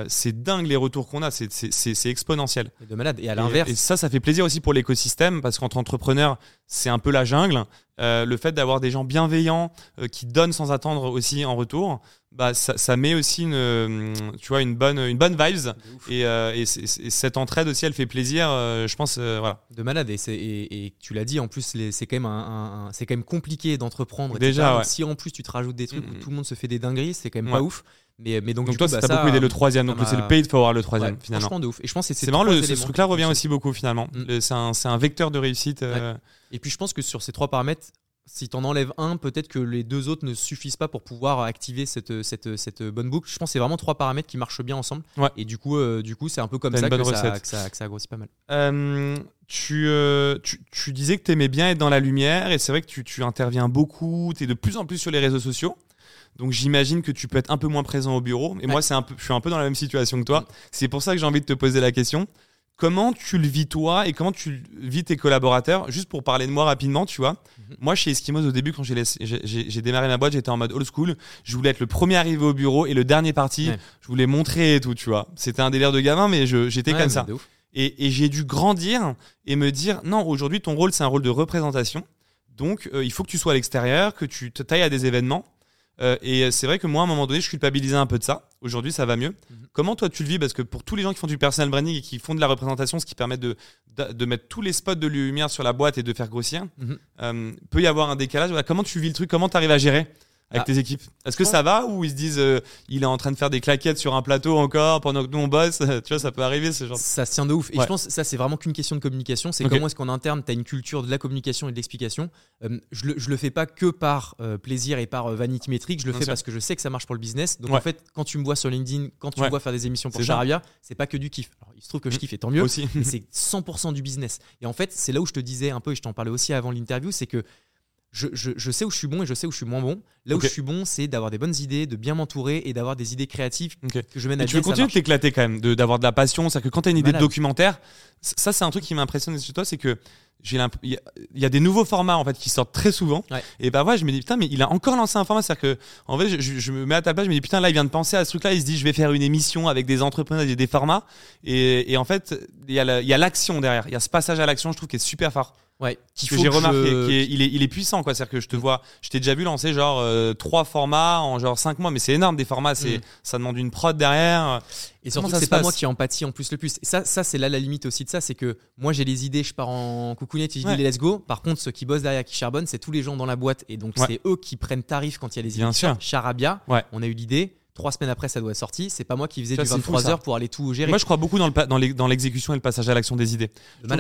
S1: c'est dingue les retours qu'on a, c'est exponentiel.
S2: de malade. Et à l'inverse.
S1: Et, ça, ça fait plaisir aussi pour l'écosystème parce qu'entre entrepreneurs, c'est un peu la jungle. le fait d'avoir des gens bienveillants qui donnent sans attendre aussi en retour, bah, ça, met aussi une, euh, tu vois, une, bonne, une bonne vibes. Et, euh, et, cette entraide aussi, elle fait plaisir, euh, je pense. voilà.
S2: De malade. Et, et tu l'as dit, en plus, c'est quand, même un, c'est quand même compliqué d'entreprendre.
S1: Déjà,
S2: Si en plus tu te rajoutes des trucs où tout le monde se fait des dingueries, c'est quand même pas ouf. Mais, mais donc,
S1: donc toi, ça t'a beaucoup aidé le troisième. Donc c'est le paid for le troisième, finalement.
S2: Franchement, de ouf. Et je pense que
S1: c'est marrant, ce truc-là revient aussi beaucoup, finalement. Mm. C'est un, un, vecteur de réussite.
S2: Et puis je pense que sur ces trois paramètres, si tu en enlèves un, peut-être que les deux autres ne suffisent pas pour pouvoir activer cette, cette, cette bonne boucle. Je pense que c'est vraiment trois paramètres qui marchent bien ensemble. Et du coup, euh, du coup, c'est un peu comme ça que ça, que ça, que, ça, grossit pas mal.
S1: Euh, tu, euh, tu, tu, disais que tu aimais bien être dans la lumière et c'est vrai que tu, tu interviens beaucoup, tu es de plus en plus sur les réseaux sociaux. Donc j'imagine que tu peux être un peu moins présent au bureau. Et moi, c'est un peu, je suis un peu dans la même situation que toi. Mm. C'est pour ça que j'ai envie de te poser la question. Comment tu le vis toi et comment tu vis tes collaborateurs Juste pour parler de moi rapidement, tu vois. Mhm. Moi, chez Eskimos, au début, quand j'ai démarré ma boîte, j'étais en mode old school. Je voulais être le premier arrivé au bureau et le dernier parti. Je voulais montrer et tout, tu vois. C'était un délire de gamin, mais j'étais comme ça. Et, j'ai dû grandir et me dire non, aujourd'hui, ton rôle, c'est un rôle de représentation. Donc, euh, il faut que tu sois à l'extérieur, que tu te tailles à des événements. Euh, et c'est vrai que moi, à un moment donné, je culpabilisais un peu de ça. Aujourd'hui, ça va mieux. Mhm. Comment toi, tu le vis? Parce que pour tous les gens qui font du personal branding et qui font de la représentation, ce qui permet de, de, mettre tous les spots de lumière sur la boîte et de faire grossir, mhm. euh, peut y avoir un décalage. comment tu vis le truc? Comment tu arrives à gérer? Avec ah. tes équipes Est-ce que ça va ou ils se disent euh, il est en train de faire des claquettes sur un plateau encore pendant que nous on bosse Tu vois, ça peut arriver ce genre.
S2: Ça se tient de ouf. Et je pense que ça c'est vraiment qu'une question de communication. C'est comment est-ce qu'en interne tu as une culture de la communication et de l'explication. Euh, je, le, je le fais pas que par euh, plaisir et par vanity métrique. Je le fais parce que je sais que ça marche pour le business. Donc en fait, quand tu me vois sur LinkedIn, quand tu me vois faire des émissions pour Charabia, c'est pas que du kiff. Alors, il se trouve que je mm. kiffe et tant mieux. Aussi. c'est 100% du business. Et en fait, c'est là où je te disais un peu et je t'en parlais aussi avant l'interview, c'est que je, je, sais où je suis bon et je sais où je suis moins bon. Là où je suis bon, c'est d'avoir des bonnes idées, de bien m'entourer et d'avoir des idées créatives que je mène à
S1: Tu veux continuer de t'éclater quand même, d'avoir de, la passion. C'est-à-dire que quand tu as une idée de documentaire, ça c'est un truc qui m'impressionne chez toi, c'est que il y, a des nouveaux formats en fait qui sortent très souvent. Et bah ouais je me dis putain mais il a encore lancé un format c'est à dire que en fait je, me mets à ta place je me dis putain là il vient de penser à ce truc là il se dit je vais faire une émission avec des entrepreneurs et des formats. Et, et en fait il y a l'action derrière il y a ce passage à l'action je trouve qui est super fort
S2: Ouais,
S1: que j'ai remarqué, il, est, il est puissant quoi. C'est-à-dire que je te vois, je t'ai déjà vu lancer genre euh, trois formats en genre cinq mois, mais c'est énorme des formats, c'est mm. ça demande une prod derrière.
S2: Et surtout, c'est pas moi qui empathie en plus le plus? Et ça, ça c'est là la limite aussi de ça, c'est que moi j'ai les idées, je pars en coucounette, je dis let's go. Par contre, ceux qui bossent derrière, qui charbonnent, c'est tous les gens dans la boîte, et donc c'est eux qui prennent tarif quand il y a les idées.
S1: Bien sûr.
S2: Charabia, on a eu l'idée Trois semaines après, ça doit être sorti. C'est pas moi qui faisais du 23 heures pour aller tout gérer.
S1: Moi, je crois beaucoup dans, le, dans l'exécution et le passage à l'action des idées.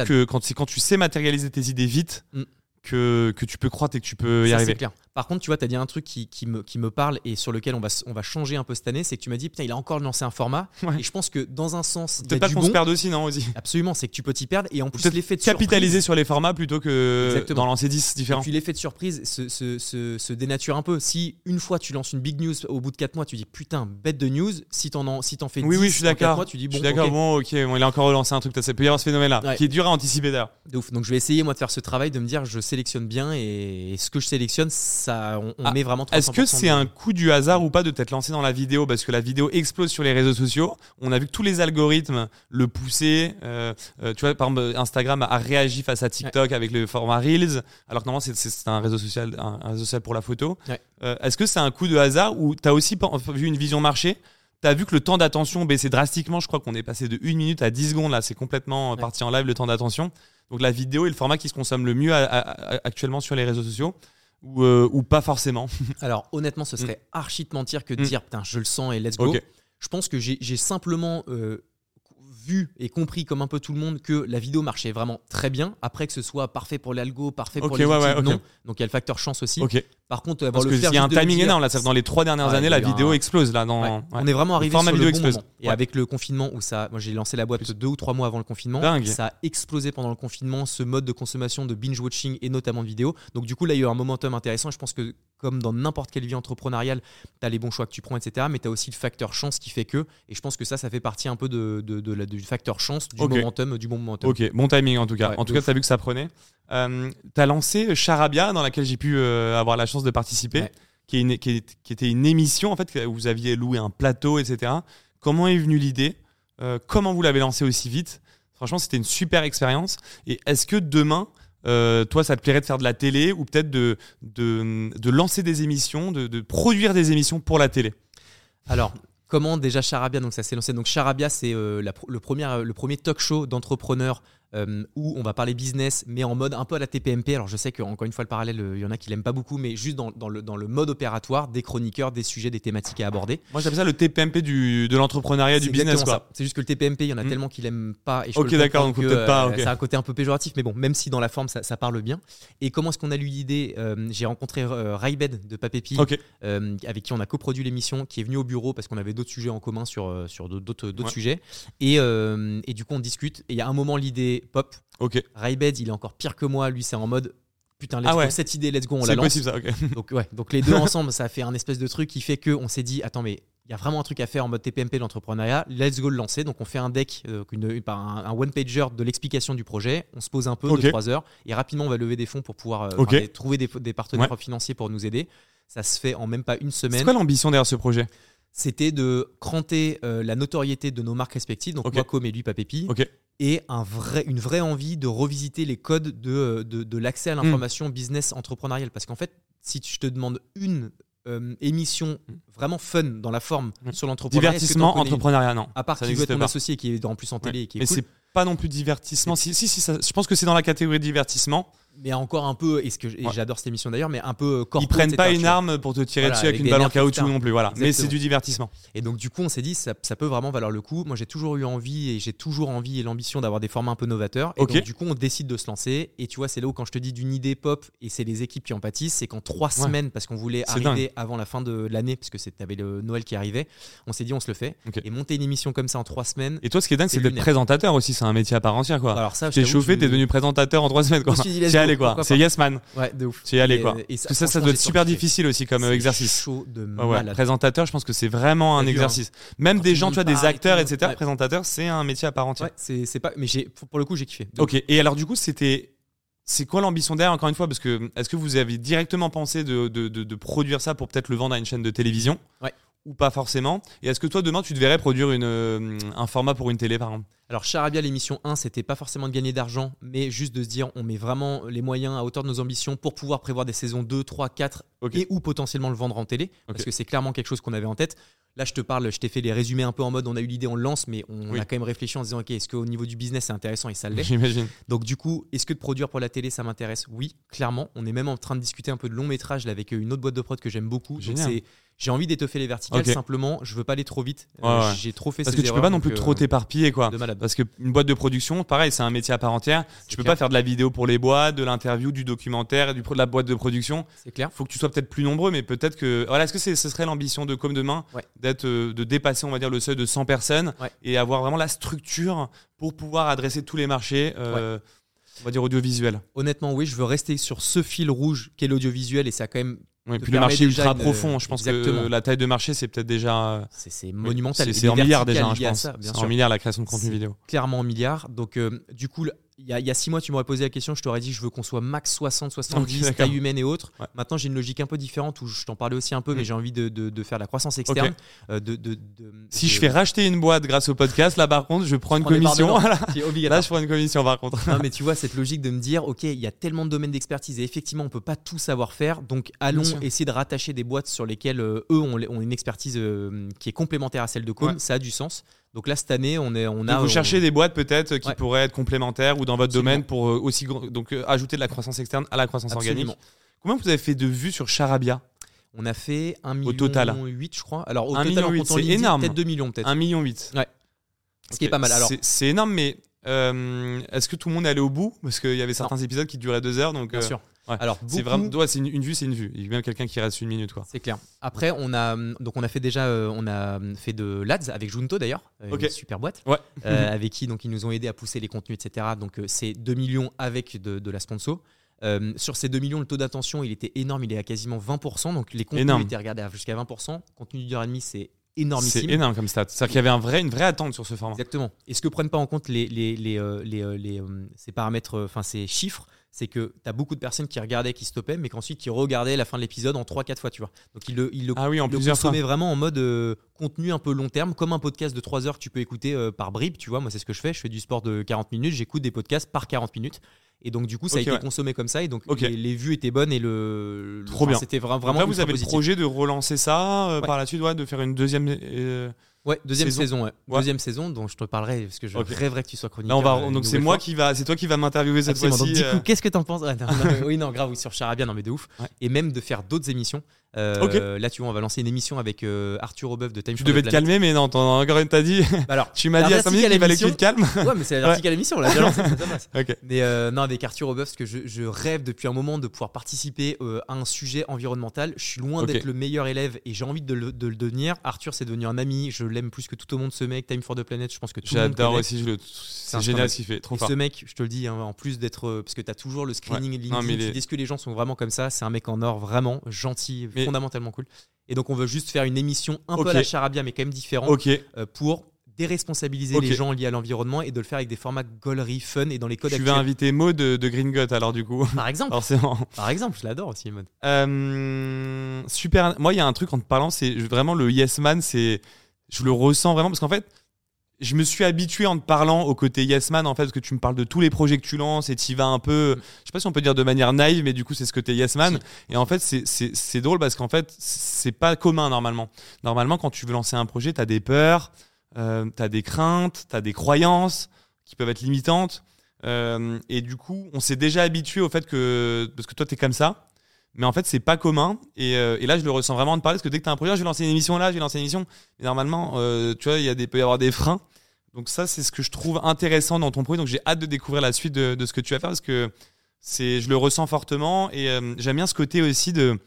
S1: que quand, quand tu sais matérialiser tes idées vite, mm que, que tu peux croître et que tu peux y arriver.
S2: Clair. Par contre, tu vois, tu as dit un truc qui, qui, me, qui me parle et sur lequel on va, on va changer un peu cette année, c'est que tu m'as dit, putain, il a encore lancé un format. Et je pense que dans un sens.
S1: Peut-être pas qu'on se perde aussi, non aussi.
S2: Absolument, c'est que tu peux t'y perdre et en plus l'effet de
S1: capitaliser sur les formats plutôt que d'en lancer 10 différents. Et
S2: puis l'effet de surprise se, se, se, dénature un peu. Si une fois tu lances une big news au bout de 4 mois, tu dis putain, bête de news. Si t'en en, si en fais
S1: oui, 10
S2: oui,
S1: je suis d'accord.
S2: tu dis
S1: bon, je suis d'accord, bon, ok, bon, il a encore relancé un truc. Ça peut y avoir ce phénomène-là qui est dur à anticiper d'ailleurs.
S2: Donc je vais essayer moi de faire ce travail de me dire, je sélectionne bien et ce que je sélectionne, ça, on, ah, met vraiment.
S1: Est-ce que c'est un coup du hasard ou pas de t'être lancé dans la vidéo? Parce que la vidéo explose sur les réseaux sociaux On a vu que tous les algorithmes le poussaient. Euh, euh, tu vois, par exemple, Instagram a réagi face à TikTok avec le format Reels, alors que normalement c'est un réseau social, un, réseau social pour la photo. Euh, est-ce que c'est un coup de hasard ou tu as aussi vu une vision marché tu as vu que le temps d'attention baissait drastiquement? Je crois qu'on est passé de 1 minute à 10 secondes. Là, c'est complètement parti en live le temps d'attention. Donc la vidéo est le format qui se consomme le mieux actuellement sur les réseaux sociaux. Ou, euh, ou pas forcément
S2: Alors honnêtement, ce serait archi de mentir que de mm. dire putain, je le sens et let's go. Je pense que j'ai simplement euh, vu et compris comme un peu tout le monde que la vidéo marchait vraiment très bien. Après que ce soit parfait pour l'algo, parfait pour les ouais, non. Donc il y a le facteur chance aussi. Par contre,
S1: Parce que il y a un timing énorme là, dans les trois dernières années, la vidéo explose là. Dans...
S2: On est vraiment arrivé sur le bon moment. Et avec le confinement où ça, moi j'ai lancé la boîte deux ou trois mois avant le confinement, ça a explosé pendant le confinement ce mode de consommation de binge watching et notamment de vidéo. Donc du coup là il y a eu un momentum intéressant. Je pense que comme dans n'importe quelle vie entrepreneuriale, tu as les bons choix que tu prends, etc. Mais tu as aussi le facteur chance qui fait que, et je pense que ça, ça fait partie un peu de, du facteur chance, du momentum, du bon momentum.
S1: Ok, bon timing en tout cas. en tout cas, tu as vu que ça prenait. Euh, tu as lancé Charabia, dans laquelle j'ai pu euh, avoir la chance de participer, qui, est qui, était une émission en fait, où vous aviez loué un plateau, etc. Comment est venue l'idée? Euh, Comment vous l'avez lancé aussi vite? Franchement, c'était une super expérience. Et est-ce que demain, euh, toi, ça te plairait de faire de la télé ou peut-être de, lancer des émissions, de, produire des émissions pour la télé?
S2: Alors, comment déjà Charabia, donc ça s'est lancé. Donc Charabia, c'est euh, le, premier, le premier talk show d'entrepreneurs euh, où on va parler business, mais en mode un peu à la TPMP. Alors je sais qu'encore une fois, le parallèle, euh, il y en a qui l'aiment pas beaucoup, mais juste dans, dans, le, dans le mode opératoire, des chroniqueurs, des sujets, des thématiques à aborder.
S1: Moi j'appelle ça le TPMP du, de l'entrepreneuriat, du business.
S2: C'est juste que le TPMP, il y en a hmm. tellement qui l'aiment pas.
S1: Et je ok, d'accord, donc peut-être pas.
S2: C'est un côté un peu péjoratif, mais bon, même si dans la forme ça, ça parle bien. Et comment est-ce qu'on a eu l'idée J'ai rencontré Raibed de Papépi, avec qui on a coproduit l'émission, qui est venu au bureau parce qu'on avait d'autres sujets en commun sur, sur d'autres sujets. Et, et du coup, on discute. Et il y a un moment, l'idée pop.
S1: Ok.
S2: Raibed, il est encore pire que moi. Lui, c'est en mode putain, let's ah cette idée, let's go, on la lance.
S1: possible ça,
S2: donc, ouais, donc les deux ensemble, ça fait un espèce de truc qui fait que on s'est dit, attends, mais il y a vraiment un truc à faire en mode TPMP l'entrepreneuriat, let's go le lancer. Donc on fait un deck, euh, une, un, one-pager de l'explication du projet, on se pose un peu, de 3 heures, et rapidement on va lever des fonds pour pouvoir euh, trouver des, partenaires financiers pour nous aider. Ça se fait en même pas une semaine. C'est
S1: quoi l'ambition derrière ce projet?
S2: C'était de cranter euh, la notoriété de nos marques respectives, donc okay. Wacom et lui Papépi, et un vrai, une vraie envie de revisiter les codes de, euh, de, l'accès à hmm. l'information business entrepreneuriale. Parce qu'en fait, si tu te demandes une euh, émission vraiment fun dans la forme hmm. sur l'entrepreneuriat.
S1: Divertissement, entrepreneuriat, non.
S2: À part qui veut être mon associé qui est en plus en télé et qui est
S1: Mais
S2: c'est
S1: pas non plus divertissement. Si, si, si je pense que c'est dans la catégorie divertissement
S2: mais encore un peu, et, ce que, j'adore cette émission d'ailleurs, mais un peu
S1: corpo, Ils prennent pas une arme pour te tirer dessus avec, une balle en caoutchouc non plus, voilà. Mais c'est du divertissement.
S2: Et donc, du coup, on s'est dit, ça, ça, peut vraiment valoir le coup. Moi, j'ai toujours eu envie et j'ai toujours envie et l'ambition d'avoir des formats un peu novateurs. Et donc, du coup, on décide de se lancer. Et tu vois, c'est là où, quand je te dis d'une idée pop et c'est les équipes qui en pâtissent, c'est qu'en trois semaines, parce qu'on voulait arriver avant la fin de l'année, parce que t'avais le Noël qui arrivait, on s'est dit, on se le fait. Et monter une émission comme ça en trois semaines.
S1: Et toi, ce qui est dingue, c'est d'être présentateur aussi. C'est un métier à part entière, quoi. Alors, ça, t'es chauffé, t'es devenu présentateur en trois semaines, quoi. Allé, quoi. C'est Yes
S2: Ouais, de ouf.
S1: Tu y allais quoi. Et, ça, ça, doit être super difficile aussi comme exercice.
S2: Chaud de
S1: Présentateur, je pense que c'est vraiment un exercice. Même des gens, tu vois, des acteurs, etc. Présentateur, c'est un métier à part entière.
S2: Ouais, c'est pas. Mais pour le coup, j'ai kiffé.
S1: Ok. Et alors, du coup, c'était. C'est quoi l'ambition derrière, encore une fois? Parce que est-ce que vous avez directement pensé de, de, de, produire ça pour peut-être le vendre à une chaîne de télévision?
S2: Ouais
S1: ou pas forcément Et est-ce que toi, demain, tu devrais produire une, euh, un format pour une télé, par exemple?
S2: Alors, Charabia, l'émission 1, c'était pas forcément de gagner d'argent, mais juste de se dire, on met vraiment les moyens à hauteur de nos ambitions pour pouvoir prévoir des saisons 2, 3, 4 et ou potentiellement le vendre en télé, parce que c'est clairement quelque chose qu'on avait en tête. Là, je te parle, je t'ai fait les résumés un peu en mode on a eu l'idée, on le lance, mais on a quand même réfléchi en se disant ok, est-ce qu'au niveau du business c'est intéressant et ça l'est?
S1: J'imagine.
S2: Donc, du coup, est-ce que de produire pour la télé ça m'intéresse? Oui, clairement. On est même en train de discuter un peu de long métrage avec une autre boîte de prod que j'aime beaucoup. C'est j'ai envie d'étoffer les verticales simplement. Je veux pas aller trop vite. Euh, j'ai trop fait
S1: parce que
S2: tu
S1: peux pas non plus trop euh, t'éparpiller quoi. parce que une boîte de production pareil c'est un métier à part entière. Tu peux pas faire de la vidéo pour les boîtes de l'interview du documentaire du de la boîte de production.
S2: C'est clair.
S1: Faut que tu sois peut-être plus nombreux mais peut-être que voilà est-ce que ce serait l'ambition de comme demain d'être euh, de dépasser on va dire le seuil de 100 personnes et avoir vraiment la structure pour pouvoir adresser tous les marchés on va dire audiovisuel.
S2: Honnêtement, oui, je veux rester sur ce fil rouge qu'est l'audiovisuel et ça a quand même
S1: oui, puis le marché est ultra profond. Je pense que la taille de marché, c'est peut-être déjà.
S2: C'est monumental.
S1: C'est en milliards déjà, hein, je pense. C'est en milliards la création de contenu vidéo.
S2: Clairement en milliards. Donc, euh, du coup, il y, a, six mois, tu m'aurais posé la question, je t'aurais dit, je veux qu'on soit max 60, 70, taille humaine et autres. Maintenant, j'ai une logique un peu différente où je t'en parlais aussi un peu, mais mm. j'ai envie de, de, faire la croissance externe. Euh, de,
S1: si je fais racheter une boîte grâce au podcast, là, par contre, je prends une commission. Là, je prends une commission, par contre.
S2: non, mais tu vois, cette logique de me dire, OK, il y a tellement de domaines d'expertise et effectivement, on peut pas tout savoir faire. Donc, allons essayer de rattacher des boîtes sur lesquelles euh, eux ont, une expertise euh, qui est complémentaire à celle de Com. Ça a du sens. Donc là, cette année, on, est, on a.
S1: vous cherchez des boîtes peut-être qui pourraient être complémentaires ou dans votre domaine pour euh, aussi donc euh, ajouter de la croissance externe à la croissance organique. Combien vous avez fait de vues sur Charabia?
S2: On a fait 1 million
S1: au total.
S2: 8, je crois. Alors au 1 total, million 8, c'est énorme. Peut-être 2 millions peut-être.
S1: 1 million 8.
S2: Ouais. Ce qui est pas mal. Alors,
S1: c'est énorme, mais est-ce que tout le monde est allé au bout? Parce qu'il y avait certains épisodes qui duraient deux heures. Donc,
S2: Bien sûr.
S1: Alors, c'est vraiment, c'est une, vue, c'est une vue. Il y a bien quelqu'un qui reste une minute, quoi.
S2: C'est clair. Après, on a donc on a fait déjà, euh, on a fait de l'ads avec Junto d'ailleurs, euh, une super boîte,
S1: ouais.
S2: Euh, avec qui donc ils nous ont aidé à pousser les contenus, etc. Donc c'est 2 millions avec de, la sponsor. sur ces 2 millions, le taux d'attention, il était énorme, il est à quasiment 20%. Donc les contenus étaient regardés jusqu'à 20%. Contenu d'une heure et demie, c'est énormissime.
S1: C'est énorme comme stat. C'est-à-dire qu'il y avait un vrai, une vraie attente sur ce format.
S2: Exactement. Et ce que prennent pas en compte les, les, les, les ces paramètres, enfin ces chiffres, c'est que tu as beaucoup de personnes qui regardaient, qui stoppaient, mais qu'ensuite qui regardaient la fin de l'épisode en 3-4 fois, tu vois. Donc ils le, ils le,
S1: ah oui, en
S2: le consommaient vraiment en mode euh, contenu un peu long terme, comme un podcast de 3 heures que tu peux écouter euh, par bribe, tu vois. Moi, c'est ce que je fais. Je fais du sport de 40 minutes, j'écoute des podcasts par 40 minutes. Et donc, du coup, ça a été consommé comme ça. Et donc, les, vues étaient bonnes et le.
S1: Trop bien.
S2: C'était vraiment.
S1: Après, vous avez le projet de relancer ça euh, par la suite, ouais, de faire une deuxième.
S2: Ouais, deuxième saison, ouais. deuxième saison dont je te parlerai parce que je rêverais que tu sois chroniqueur.
S1: on va, euh, donc c'est moi qui va, c'est toi qui va m'interviewer cette fois-ci.
S2: Du coup, qu'est-ce que t'en penses? Oui, non, grave, oui, sur Charabia, non mais de ouf. Et même de faire d'autres émissions. Euh, là, tu vois, on va lancer une émission avec euh, Arthur Aubeuf de Time
S1: Tu devais te calmer, mais non, encore une t'as dit. Bah alors, tu m'as dit à 5 minutes qu'il fallait que tu te calmes.
S2: Ouais, mais c'est l'article à l'émission, là, déjà lancé, Mais euh, non, avec Arthur Aubeuf, parce que je, je, rêve depuis un moment de pouvoir participer à un sujet environnemental. Je suis loin d'être le meilleur élève et j'ai envie de le, de le, devenir. Arthur, c'est devenu un ami. Je l'aime plus que tout au monde, ce mec. Time for the Planet, je pense que tout le monde.
S1: J'adore aussi, c'est génial ce qu'il fait. Trop fort.
S2: Ce mec, je te le dis, hein, en plus d'être. Parce que tu as toujours le screening LinkedIn. Est-ce que les gens sont vraiment comme ça C'est un mec en or, vraiment gentil, fondamentalement cool. Et donc, on veut juste faire une émission un peu à la charabia, mais quand même différente, euh, pour déresponsabiliser les gens liés à l'environnement et de le faire avec des formats gaulerie, fun et dans les codes
S1: Tu vas inviter Maud de, de Green Gut alors du coup
S2: Par exemple.
S1: Forcément.
S2: Par exemple, je l'adore aussi Maud.
S1: Euh, super. Moi, il y a un truc en te parlant, c'est vraiment le Yes Man, c'est je le ressens vraiment parce qu'en fait, je me suis habitué en te parlant au côté Yes Man en fait parce que tu me parles de tous les projets que tu lances et tu vas un peu. Je sais pas si on peut dire de manière naïve mais du coup c'est ce côté Yes Man. Et en fait c'est drôle parce qu'en fait c'est pas commun normalement. Normalement quand tu veux lancer un projet tu as des peurs euh, tu as des craintes tu as des croyances qui peuvent être limitantes. Euh, et du coup on s'est déjà habitué au fait que parce que toi tu es comme ça. Mais en fait c'est pas commun. Et, euh, et, là je le ressens vraiment de parler parce que dès que tu as un projet je vais lancer une émission là je vais lancer une émission. Mais normalement euh, tu vois il y a des peut y avoir des freins donc ça, c'est ce que je trouve intéressant dans ton projet. Donc j'ai hâte de découvrir la suite de, ce que tu vas faire parce que c'est, je le ressens fortement et euh, j'aime bien ce côté aussi de,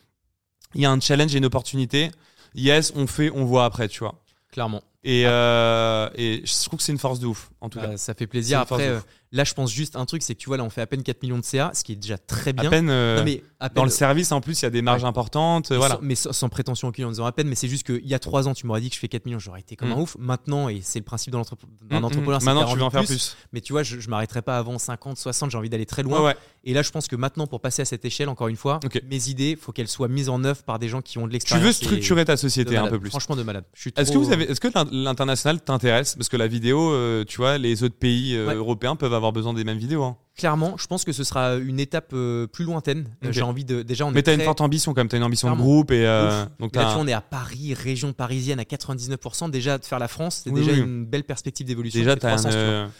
S1: il y a un challenge et une opportunité. Yes, on fait, on voit après, tu vois.
S2: Clairement.
S1: Et, euh, et je trouve que c'est une force de ouf, en tout cas.
S2: Ça fait plaisir. Après, Là, je pense juste un truc, c'est que tu vois, là, on fait à peine 4 millions de CA, ce qui est déjà très bien.
S1: À peine, euh, mais dans le service, en plus, il y a des marges importantes.
S2: Mais
S1: voilà.
S2: Sans, mais sans, prétention aucune en disant à peine, mais c'est juste qu'il y a 3 ans, tu m'aurais dit que je fais 4 millions, j'aurais été comme un mm. ouf. Maintenant, et c'est le principe d'un mm, mm. entrepreneur,
S1: Maintenant, tu veux en faire plus.
S2: Mais tu vois, je, je m'arrêterai pas avant 50, 60, j'ai envie d'aller très loin. Et là, je pense que maintenant, pour passer à cette échelle, encore une fois, mes idées, il faut qu'elles soient mises en œuvre par des gens qui ont de l'expérience.
S1: Tu veux structurer ta société un peu plus?
S2: Franchement, de malade.
S1: Est-ce que vous avez, est-ce que l'international t'intéresse? Parce que la vidéo, euh, tu vois, les autres pays euh, européens peuvent avoir besoin des mêmes vidéos. Hein.
S2: Clairement, je pense que ce sera une étape euh, plus lointaine. Euh, j'ai envie de déjà. On
S1: Mais t'as une forte ambition quand même. T'as une ambition de groupe et euh,
S2: donc là, on est à Paris, région parisienne à 99%. Déjà de faire la France, c'est déjà une belle perspective d'évolution.
S1: Déjà, t'as un,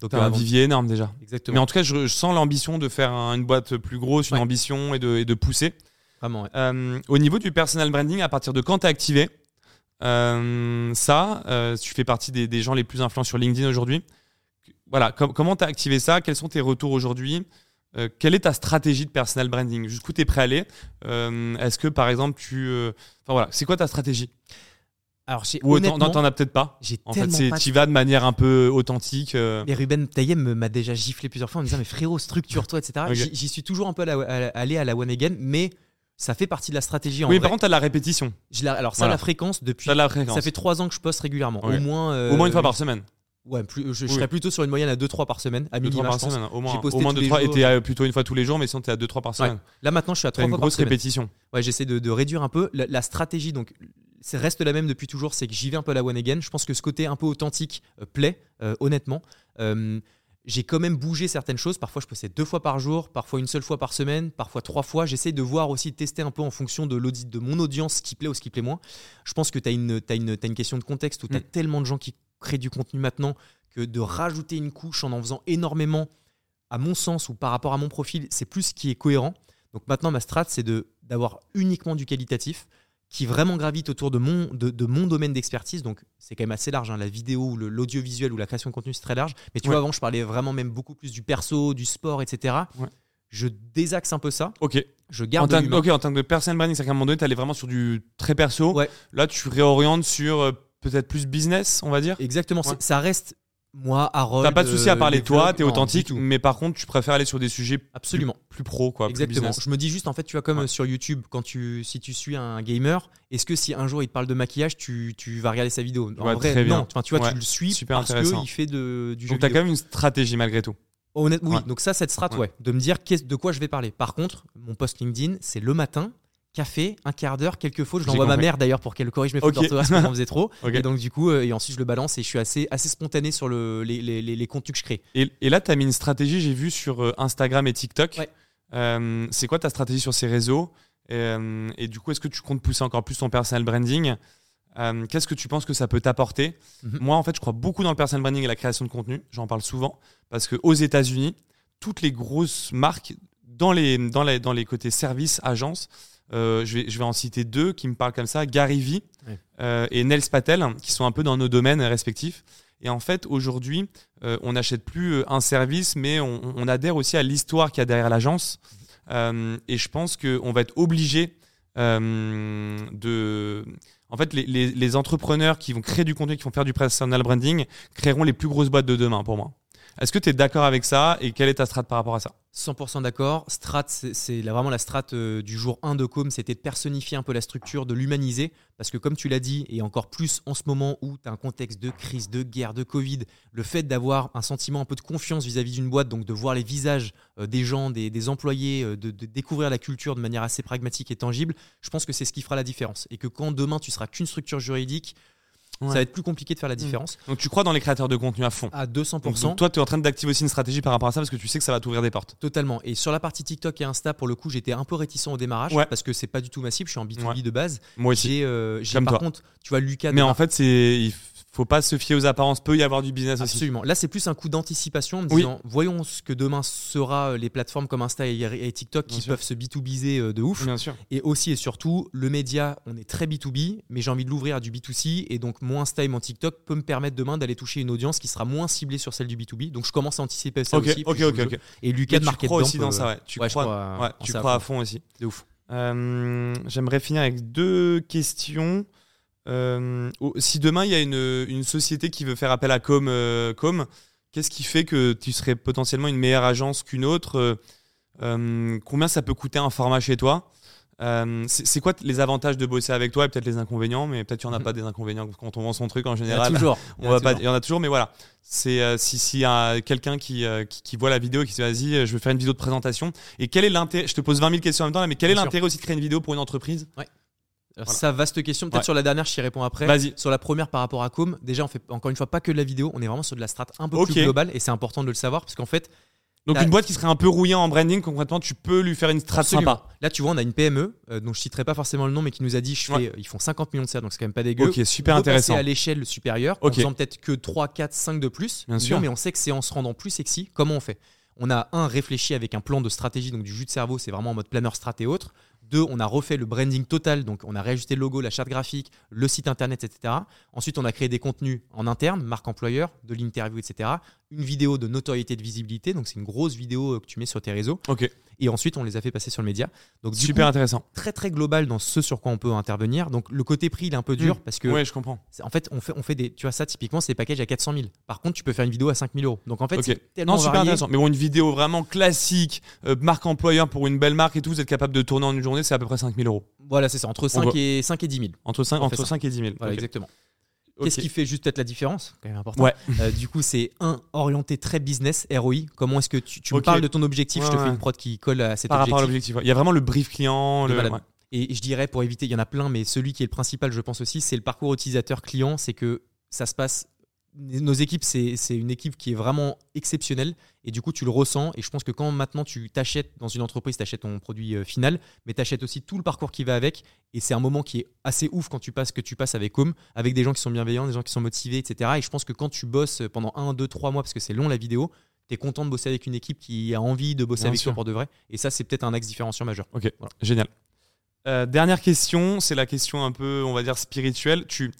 S1: donc, un vivier énorme déjà.
S2: Exactement.
S1: Mais en tout cas, je, sens l'ambition de faire une boîte plus grosse, une ambition et de, et de pousser.
S2: Vraiment.
S1: au niveau du personal branding, à partir de quand t'es activé ça, tu fais partie des, des gens les plus influents sur LinkedIn aujourd'hui? Voilà, comment tu as activé ça? Quels sont tes retours aujourd'hui? Euh, quelle est ta stratégie de personal branding? Jusqu'où tu es prêt à aller? Euh, Est-ce que par exemple tu. Euh, enfin voilà, c'est quoi ta stratégie?
S2: Alors,
S1: Ou t'en as peut-être pas. En fait, tu vas de manière un peu authentique.
S2: Mais Ruben Tayem m'a déjà giflé plusieurs fois en me disant Mais frérot, structure-toi, etc. J'y suis toujours un peu allé à la one again, mais ça fait partie de la stratégie. En
S1: oui, par contre, tu as la répétition.
S2: alors, ça, la fréquence, depuis. Ça fait trois ans que je poste régulièrement. Au moins.
S1: Au moins une fois par semaine.
S2: Ouais, plus, je, serais plutôt sur une moyenne à 2-3 par semaine, à minima,
S1: par semaine, au moins. Au moins 2-3, et t'es plutôt une fois tous les jours, mais sinon t'es à 2-3 par semaine.
S2: Là maintenant, je suis à 3
S1: fois
S2: par
S1: semaine. répétition.
S2: Ouais, j'essaie de, de, réduire un peu. La, stratégie, donc, reste la même depuis toujours, c'est que j'y vais un peu à la one again. Je pense que ce côté un peu authentique euh, plaît, euh, honnêtement. Euh, j'ai quand même bougé certaines choses. Parfois, je postais deux fois par jour, parfois une seule fois par semaine, parfois trois fois. J'essaie de voir aussi, de tester un peu en fonction de l'audit de mon audience, ce qui plaît ou ce qui plaît moins. Je pense que tu as une, as une, as une question de contexte où tu as mm. tellement de gens qui créent du contenu maintenant que de rajouter une couche en en faisant énormément, à mon sens ou par rapport à mon profil, c'est plus ce qui est cohérent. Donc maintenant, ma strat, c'est d'avoir uniquement du qualitatif qui vraiment gravite autour de mon, de, mon domaine d'expertise. Donc, c'est quand même assez large. Hein. La vidéo, l'audiovisuel ou la création de contenu, c'est très large. Mais tu vois, avant, je parlais vraiment même beaucoup plus du perso, du sport, etc. Je désaxe un peu ça.
S1: Ok.
S2: Je garde.
S1: En, ok, en tant que personal branding, c'est qu'à un moment donné, tu allais vraiment sur du très perso. Là, tu réorientes sur euh, peut-être plus business, on va dire.
S2: Exactement. Ça reste moi, Harold.
S1: T'as pas de souci à parler toi, t'es authentique, mais par contre, tu préfères aller sur des sujets
S2: absolument
S1: plus, pro, quoi.
S2: Exactement. je me dis juste, en fait, tu vois, comme sur YouTube, quand tu, si tu suis un gamer, est-ce que si un jour il te parle de maquillage, tu, tu vas regarder sa vidéo?
S1: En vrai, très bien. non.
S2: tu vois, tu le suis Super parce qu'il fait de, du
S1: jeu. Donc t'as quand même une stratégie malgré tout.
S2: Honnêtement, oui. Donc ça, cette strat, ouais. De me dire de quoi je vais parler. Par contre, mon post LinkedIn, c'est le matin café, un quart d'heure, quelques fautes. Je l'envoie à ma mère d'ailleurs pour qu'elle corrige mes fautes d'orthographe parce qu'on faisait trop. Et donc du coup, euh, et ensuite je le balance et je suis assez, assez spontané sur le, les, les, les, contenus que je crée.
S1: Et, et là, tu as mis une stratégie, j'ai vu sur euh, Instagram et TikTok. Euh, c'est quoi ta stratégie sur ces réseaux? Et, du coup, est-ce que tu comptes pousser encore plus ton personal branding? Qu'est-ce que tu penses que ça peut t'apporter? Mhm. Moi, en fait, je crois beaucoup dans le personal branding et la création de contenu. J'en parle souvent parce qu'aux États-Unis, toutes les grosses marques dans les, dans les, dans les côtés services, agences, euh, je, vais, je vais en citer deux qui me parlent comme ça, Gary Vee euh, et Nels Patel, qui sont un peu dans nos domaines respectifs. Et en fait, aujourd'hui, euh, on n'achète plus un service, mais on, adhère aussi à l'histoire qu'il y a derrière l'agence. et je pense qu'on va être obligé de... En fait, les, les, les, entrepreneurs qui vont créer du contenu, qui vont faire du personal branding, créeront les plus grosses boîtes de demain pour moi. Est-ce que tu es d'accord avec ça et quelle est ta strat par rapport à ça
S2: 100% d'accord. Strat, c'est vraiment la strat euh, du jour 1 de Com, c'était de personnifier un peu la structure, de l'humaniser. Parce que comme tu l'as dit, et encore plus en ce moment où tu as un contexte de crise, de guerre, de Covid, le fait d'avoir un sentiment un peu de confiance vis-à-vis d'une boîte, donc de voir les visages euh, des gens, des, employés, euh, de, de, découvrir la culture de manière assez pragmatique et tangible, je pense que c'est ce qui fera la différence. Et que quand demain tu seras qu'une structure juridique, ça va être plus compliqué de faire la mm. différence.
S1: Donc tu crois dans les créateurs de contenu à fond
S2: À 200%. Donc,
S1: toi, tu es en train d'activer aussi une stratégie par rapport à ça parce que tu sais que ça va t'ouvrir des portes.
S2: Totalement. Et sur la partie TikTok et Insta, pour le coup, j'étais un peu réticent au démarrage parce que c'est pas du tout massif. Je suis en B2B de base.
S1: Moi aussi. J'ai,
S2: euh, par contre, tu vois, Lucas.
S1: Mais en fait, c'est faut pas se fier aux apparences, peut y avoir du business
S2: aussi. Absolument. Là, c'est plus un coup d'anticipation en me disant voyons ce que demain sera euh, les plateformes comme Insta et, TikTok qui peuvent se B2Biser euh, de ouf.
S1: Bien sûr.
S2: Et aussi et surtout, le média, on est très B2B, mais j'ai envie de l'ouvrir à du B2C et donc mon Insta et mon TikTok peut me permettre demain d'aller toucher une audience qui sera moins ciblée sur celle du B2B. Donc je commence à anticiper ça aussi.
S1: Ok, ok, ok.
S2: Et Lucas de
S1: Tu crois aussi dans ça, ouais. Tu crois, tu crois à fond aussi.
S2: De ouf.
S1: Euh, j'aimerais finir avec deux questions. Euh, si demain il y a une, société qui veut faire appel à Com, euh, Com qu'est-ce qui fait que tu serais potentiellement une meilleure agence qu'une autre euh, Combien ça peut coûter un format chez toi? C'est quoi les avantages de bosser avec toi et peut-être les inconvénients, mais peut-être qu'il n'y en a pas des inconvénients quand on vend son truc en général.
S2: Il y, toujours.
S1: On va pas, il y en a toujours, mais voilà. C'est si s'il y a quelqu'un qui, qui, voit la vidéo et qui se dit vas-y, je veux faire une vidéo de présentation. Et quel est l'intérêt Je te pose 20 000 questions en même temps, mais quel est l'intérêt aussi de créer une vidéo pour une entreprise?
S2: Ouais. Alors Ça, vaste question. Peut-être sur la dernière, je t'y réponds après.
S1: Vas-y.
S2: Sur la première par rapport à Com, déjà, on fait encore une fois pas que de la vidéo, on est vraiment sur de la strat un peu plus globale et c'est important de le savoir parce qu'en fait.
S1: Donc une boîte qui serait un peu rouillée en branding, concrètement, tu peux lui faire une strat sympa.
S2: Là, tu vois, on a une PME, euh, dont je citerai pas forcément le nom, mais qui nous a dit, je fais, ils font 50 millions de serres, donc c'est quand même pas dégueu.
S1: Ok, super intéressant.
S2: à l'échelle supérieure, en faisant peut-être que 3, 4, 5 de plus.
S1: Bien sûr.
S2: Mais on sait que c'est en se rendant plus sexy. Comment on fait? On a un réfléchi avec un plan de stratégie, donc du jus de cerveau, c'est vraiment en mode planeur strat et autres. Deux, on a refait le branding total, donc on a réajusté le logo, la charte graphique, le site internet, etc. Ensuite, on a créé des contenus en interne, marque employeur, de l'interview, etc. Une vidéo de notoriété de visibilité, donc c'est une grosse vidéo que tu mets sur tes réseaux.
S1: Ok.
S2: Et ensuite, on les a fait passer sur le média. Donc,
S1: Super intéressant.
S2: Très, très global dans ce sur quoi on peut intervenir. Donc, le côté prix, il est un peu dur hmm. parce que.
S1: Ouais, je comprends.
S2: En fait, on fait, on fait des. Tu vois, ça, typiquement, c'est des packages à 400 000. Par contre, tu peux faire une vidéo à 5 000 euros. Donc, en fait, c'est tellement.
S1: Non, super intéressant. Mais bon, une vidéo vraiment classique, euh, marque employeur pour une belle marque et tout, vous êtes capable de tourner en une journée, c'est à peu près 5 000 euros.
S2: Voilà, c'est ça. Entre 5, et, 5 et 10 000.
S1: Entre 5, entre 5 et 10 000.
S2: Voilà, exactement. Qu'est-ce qui fait juste peut-être la différence quand même important. Euh, du coup, c'est un orienté très business, ROI. Comment est-ce que tu, tu me parles de ton objectif? Je te fais une prod qui colle à cet
S1: Par
S2: objectif.
S1: Rapport à l'objectif. Il y a vraiment le brief client. Le...
S2: Et je dirais, pour éviter, il y en a plein, mais celui qui est le principal, je pense aussi, c'est le parcours utilisateur client. C'est que ça se passe nos équipes, c'est une équipe qui est vraiment exceptionnelle et du coup, tu le ressens. Et je pense que quand maintenant tu t'achètes dans une entreprise, tu achètes ton produit euh, final, mais tu achètes aussi tout le parcours qui va avec. Et c'est un moment qui est assez ouf quand tu passes que tu passes avec Home, avec des gens qui sont bienveillants, des gens qui sont motivés, etc. Et je pense que quand tu bosses pendant un, deux, trois mois, parce que c'est long la vidéo, tu es content de bosser avec une équipe qui a envie de bosser avec toi pour de vrai. Et ça, c'est peut-être un axe différenciant majeur.
S1: Ok, génial. dernière question, c'est la question un peu, on va dire, spirituelle. Tu,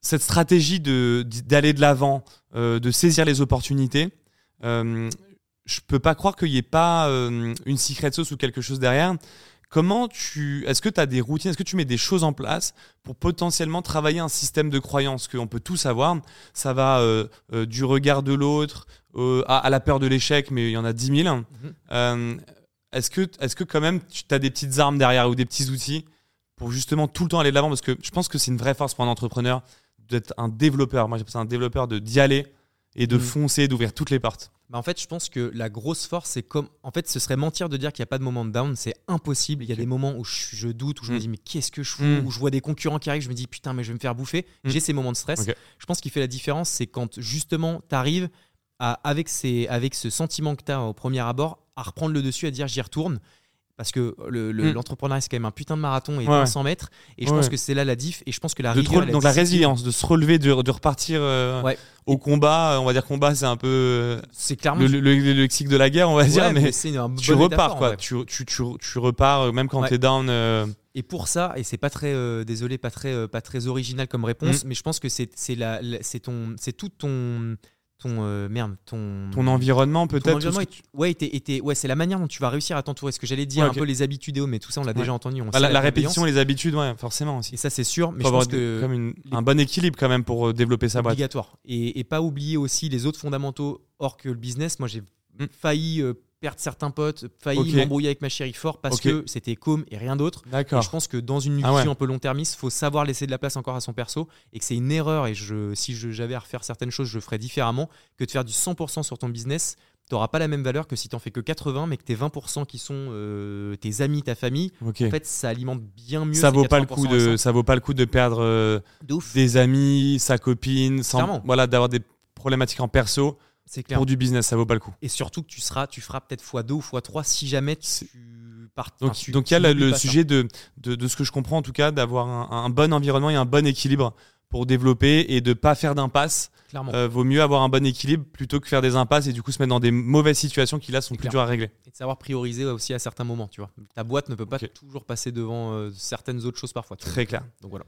S1: cette stratégie de, d'aller de l'avant, de saisir les opportunités, je peux pas croire qu'il n'y ait pas une secret sauce ou quelque chose derrière. Comment tu. Est-ce que tu as des routines Est-ce que tu mets des choses en place pour potentiellement travailler un système de croyance qu'on peut tous avoir? Ça va euh, euh, du regard de l'autre euh, à, la peur de l'échec, mais il y en a 10 000. Mhm. est-ce, que, est-ce que quand même tu as des petites armes derrière ou des petits outils pour justement tout le temps aller de l'avant? Parce que je pense que c'est une vraie force pour un entrepreneur d'être un développeur. Moi, j'appelle ça un développeur de d'y aller et de mhm. foncer, d'ouvrir toutes les portes.
S2: Bah, en fait, je pense que la grosse force, c'est comme. En fait, ce serait mentir de dire qu'il n'y a pas de moment de down. C'est impossible. Il y a des moments où je, doute, où je me mm. dis, mais qu'est-ce que je fous mm. Où je vois des concurrents qui arrivent, je me dis, putain, mais je vais me faire bouffer. Mm. J'ai ces moments de stress. Je pense qu'il fait la différence, c'est quand justement, tu arrives à, avec, ces, avec ce sentiment que tu as au premier abord, à reprendre le dessus, à dire, j'y retourne parce que l'entrepreneuriat le, c'est quand même un putain de marathon et ouais. 100 mètres. Et je pense que c'est là la diff et je pense que la
S1: rigueur, donc la résilience de se relever de, de repartir euh, au combat on va dire combat c'est un peu euh,
S2: c'est clairement
S1: le, le, lexique de la guerre on va dire mais, tu repars quoi. tu, tu, tu, tu, repars euh, même quand tu es down
S2: et pour ça, et c'est pas très, désolé, pas très, pas très original comme réponse, mm. mais je pense que c'est ton, c'est tout ton, ton euh, merde, ton
S1: ton environnement peut-être.
S2: Ouais, ouais, c'est la manière dont tu vas réussir à t'entourer. Ce que j'allais dire un peu les habitudes, mais tout ça on l'a déjà entendu.
S1: Bah, la, répétition, les habitudes, ouais, forcément aussi.
S2: Et ça c'est sûr, mais je pense que
S1: comme un bon équilibre quand même pour euh, développer sa boîte.
S2: Obligatoire. Et, et, pas oublier aussi les autres fondamentaux hors que le business. Moi j'ai mm. failli euh, perdre certains potes, failli m'embrouiller avec ma chérie fort parce que c'était com et rien d'autre. je pense que dans une ah vision un peu long-termiste, faut savoir laisser de la place encore à son perso et que c'est une erreur. Et je, si j'avais à refaire certaines choses, je ferais différemment que de faire du 100% sur ton business. Tu n'auras pas la même valeur que si tu en fais que 80, mais que tes 20% qui sont euh, tes amis, ta famille. En fait, ça alimente bien mieux.
S1: Ça vaut pas le coup de, ça vaut pas le coup de perdre euh, des amis, sa copine, sans, voilà, d'avoir des problématiques en perso c'est clair. Pour du business, ça vaut pas le coup.
S2: Et surtout que tu seras, tu feras peut-être x2 ou x3 si jamais tu
S1: pars. Donc, donc il y a le, sujet de, de, ce que je comprends en tout cas, d'avoir un, bon environnement et un bon équilibre pour développer et de pas faire d'impasse. Clairement. Euh, vaut mieux avoir un bon équilibre plutôt que faire des impasses et du coup se mettre dans des mauvaises situations qui là sont plus dures à régler.
S2: Et de savoir prioriser aussi à certains moments, tu vois. Ta boîte ne peut pas toujours passer devant euh, certaines autres choses parfois.
S1: Très clair. Donc voilà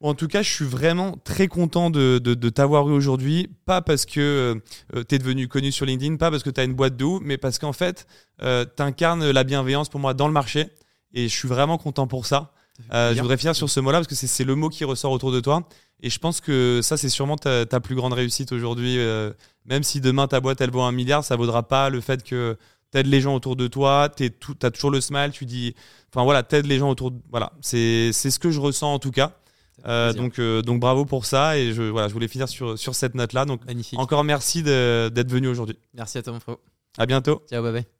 S1: en tout cas, je suis vraiment très content de, t'avoir eu aujourd'hui. Pas parce que euh, tu es devenu connu sur LinkedIn, pas parce que tu as une boîte d'eau, mais parce qu'en fait, euh, tu incarnes la bienveillance pour moi dans le marché. Et je suis vraiment content pour ça. Euh, je voudrais finir sur ce mot-là parce que c'est le mot qui ressort autour de toi. Et je pense que ça, c'est sûrement ta, plus grande réussite aujourd'hui. même si demain ta boîte, elle vaut un milliard, ça vaudra pas le fait que tu aides les gens autour de toi, tu as toujours le smile, tu dis. Enfin voilà, aides les gens autour de. Voilà, c'est ce que je ressens en tout cas. Euh, donc, euh, donc bravo pour ça et je, voilà, je voulais finir sur, sur cette note-là. Donc Magnifique. encore merci d'être venu aujourd'hui.
S2: Merci à toi mon frère.
S1: À bientôt.
S2: Ciao, bye bye.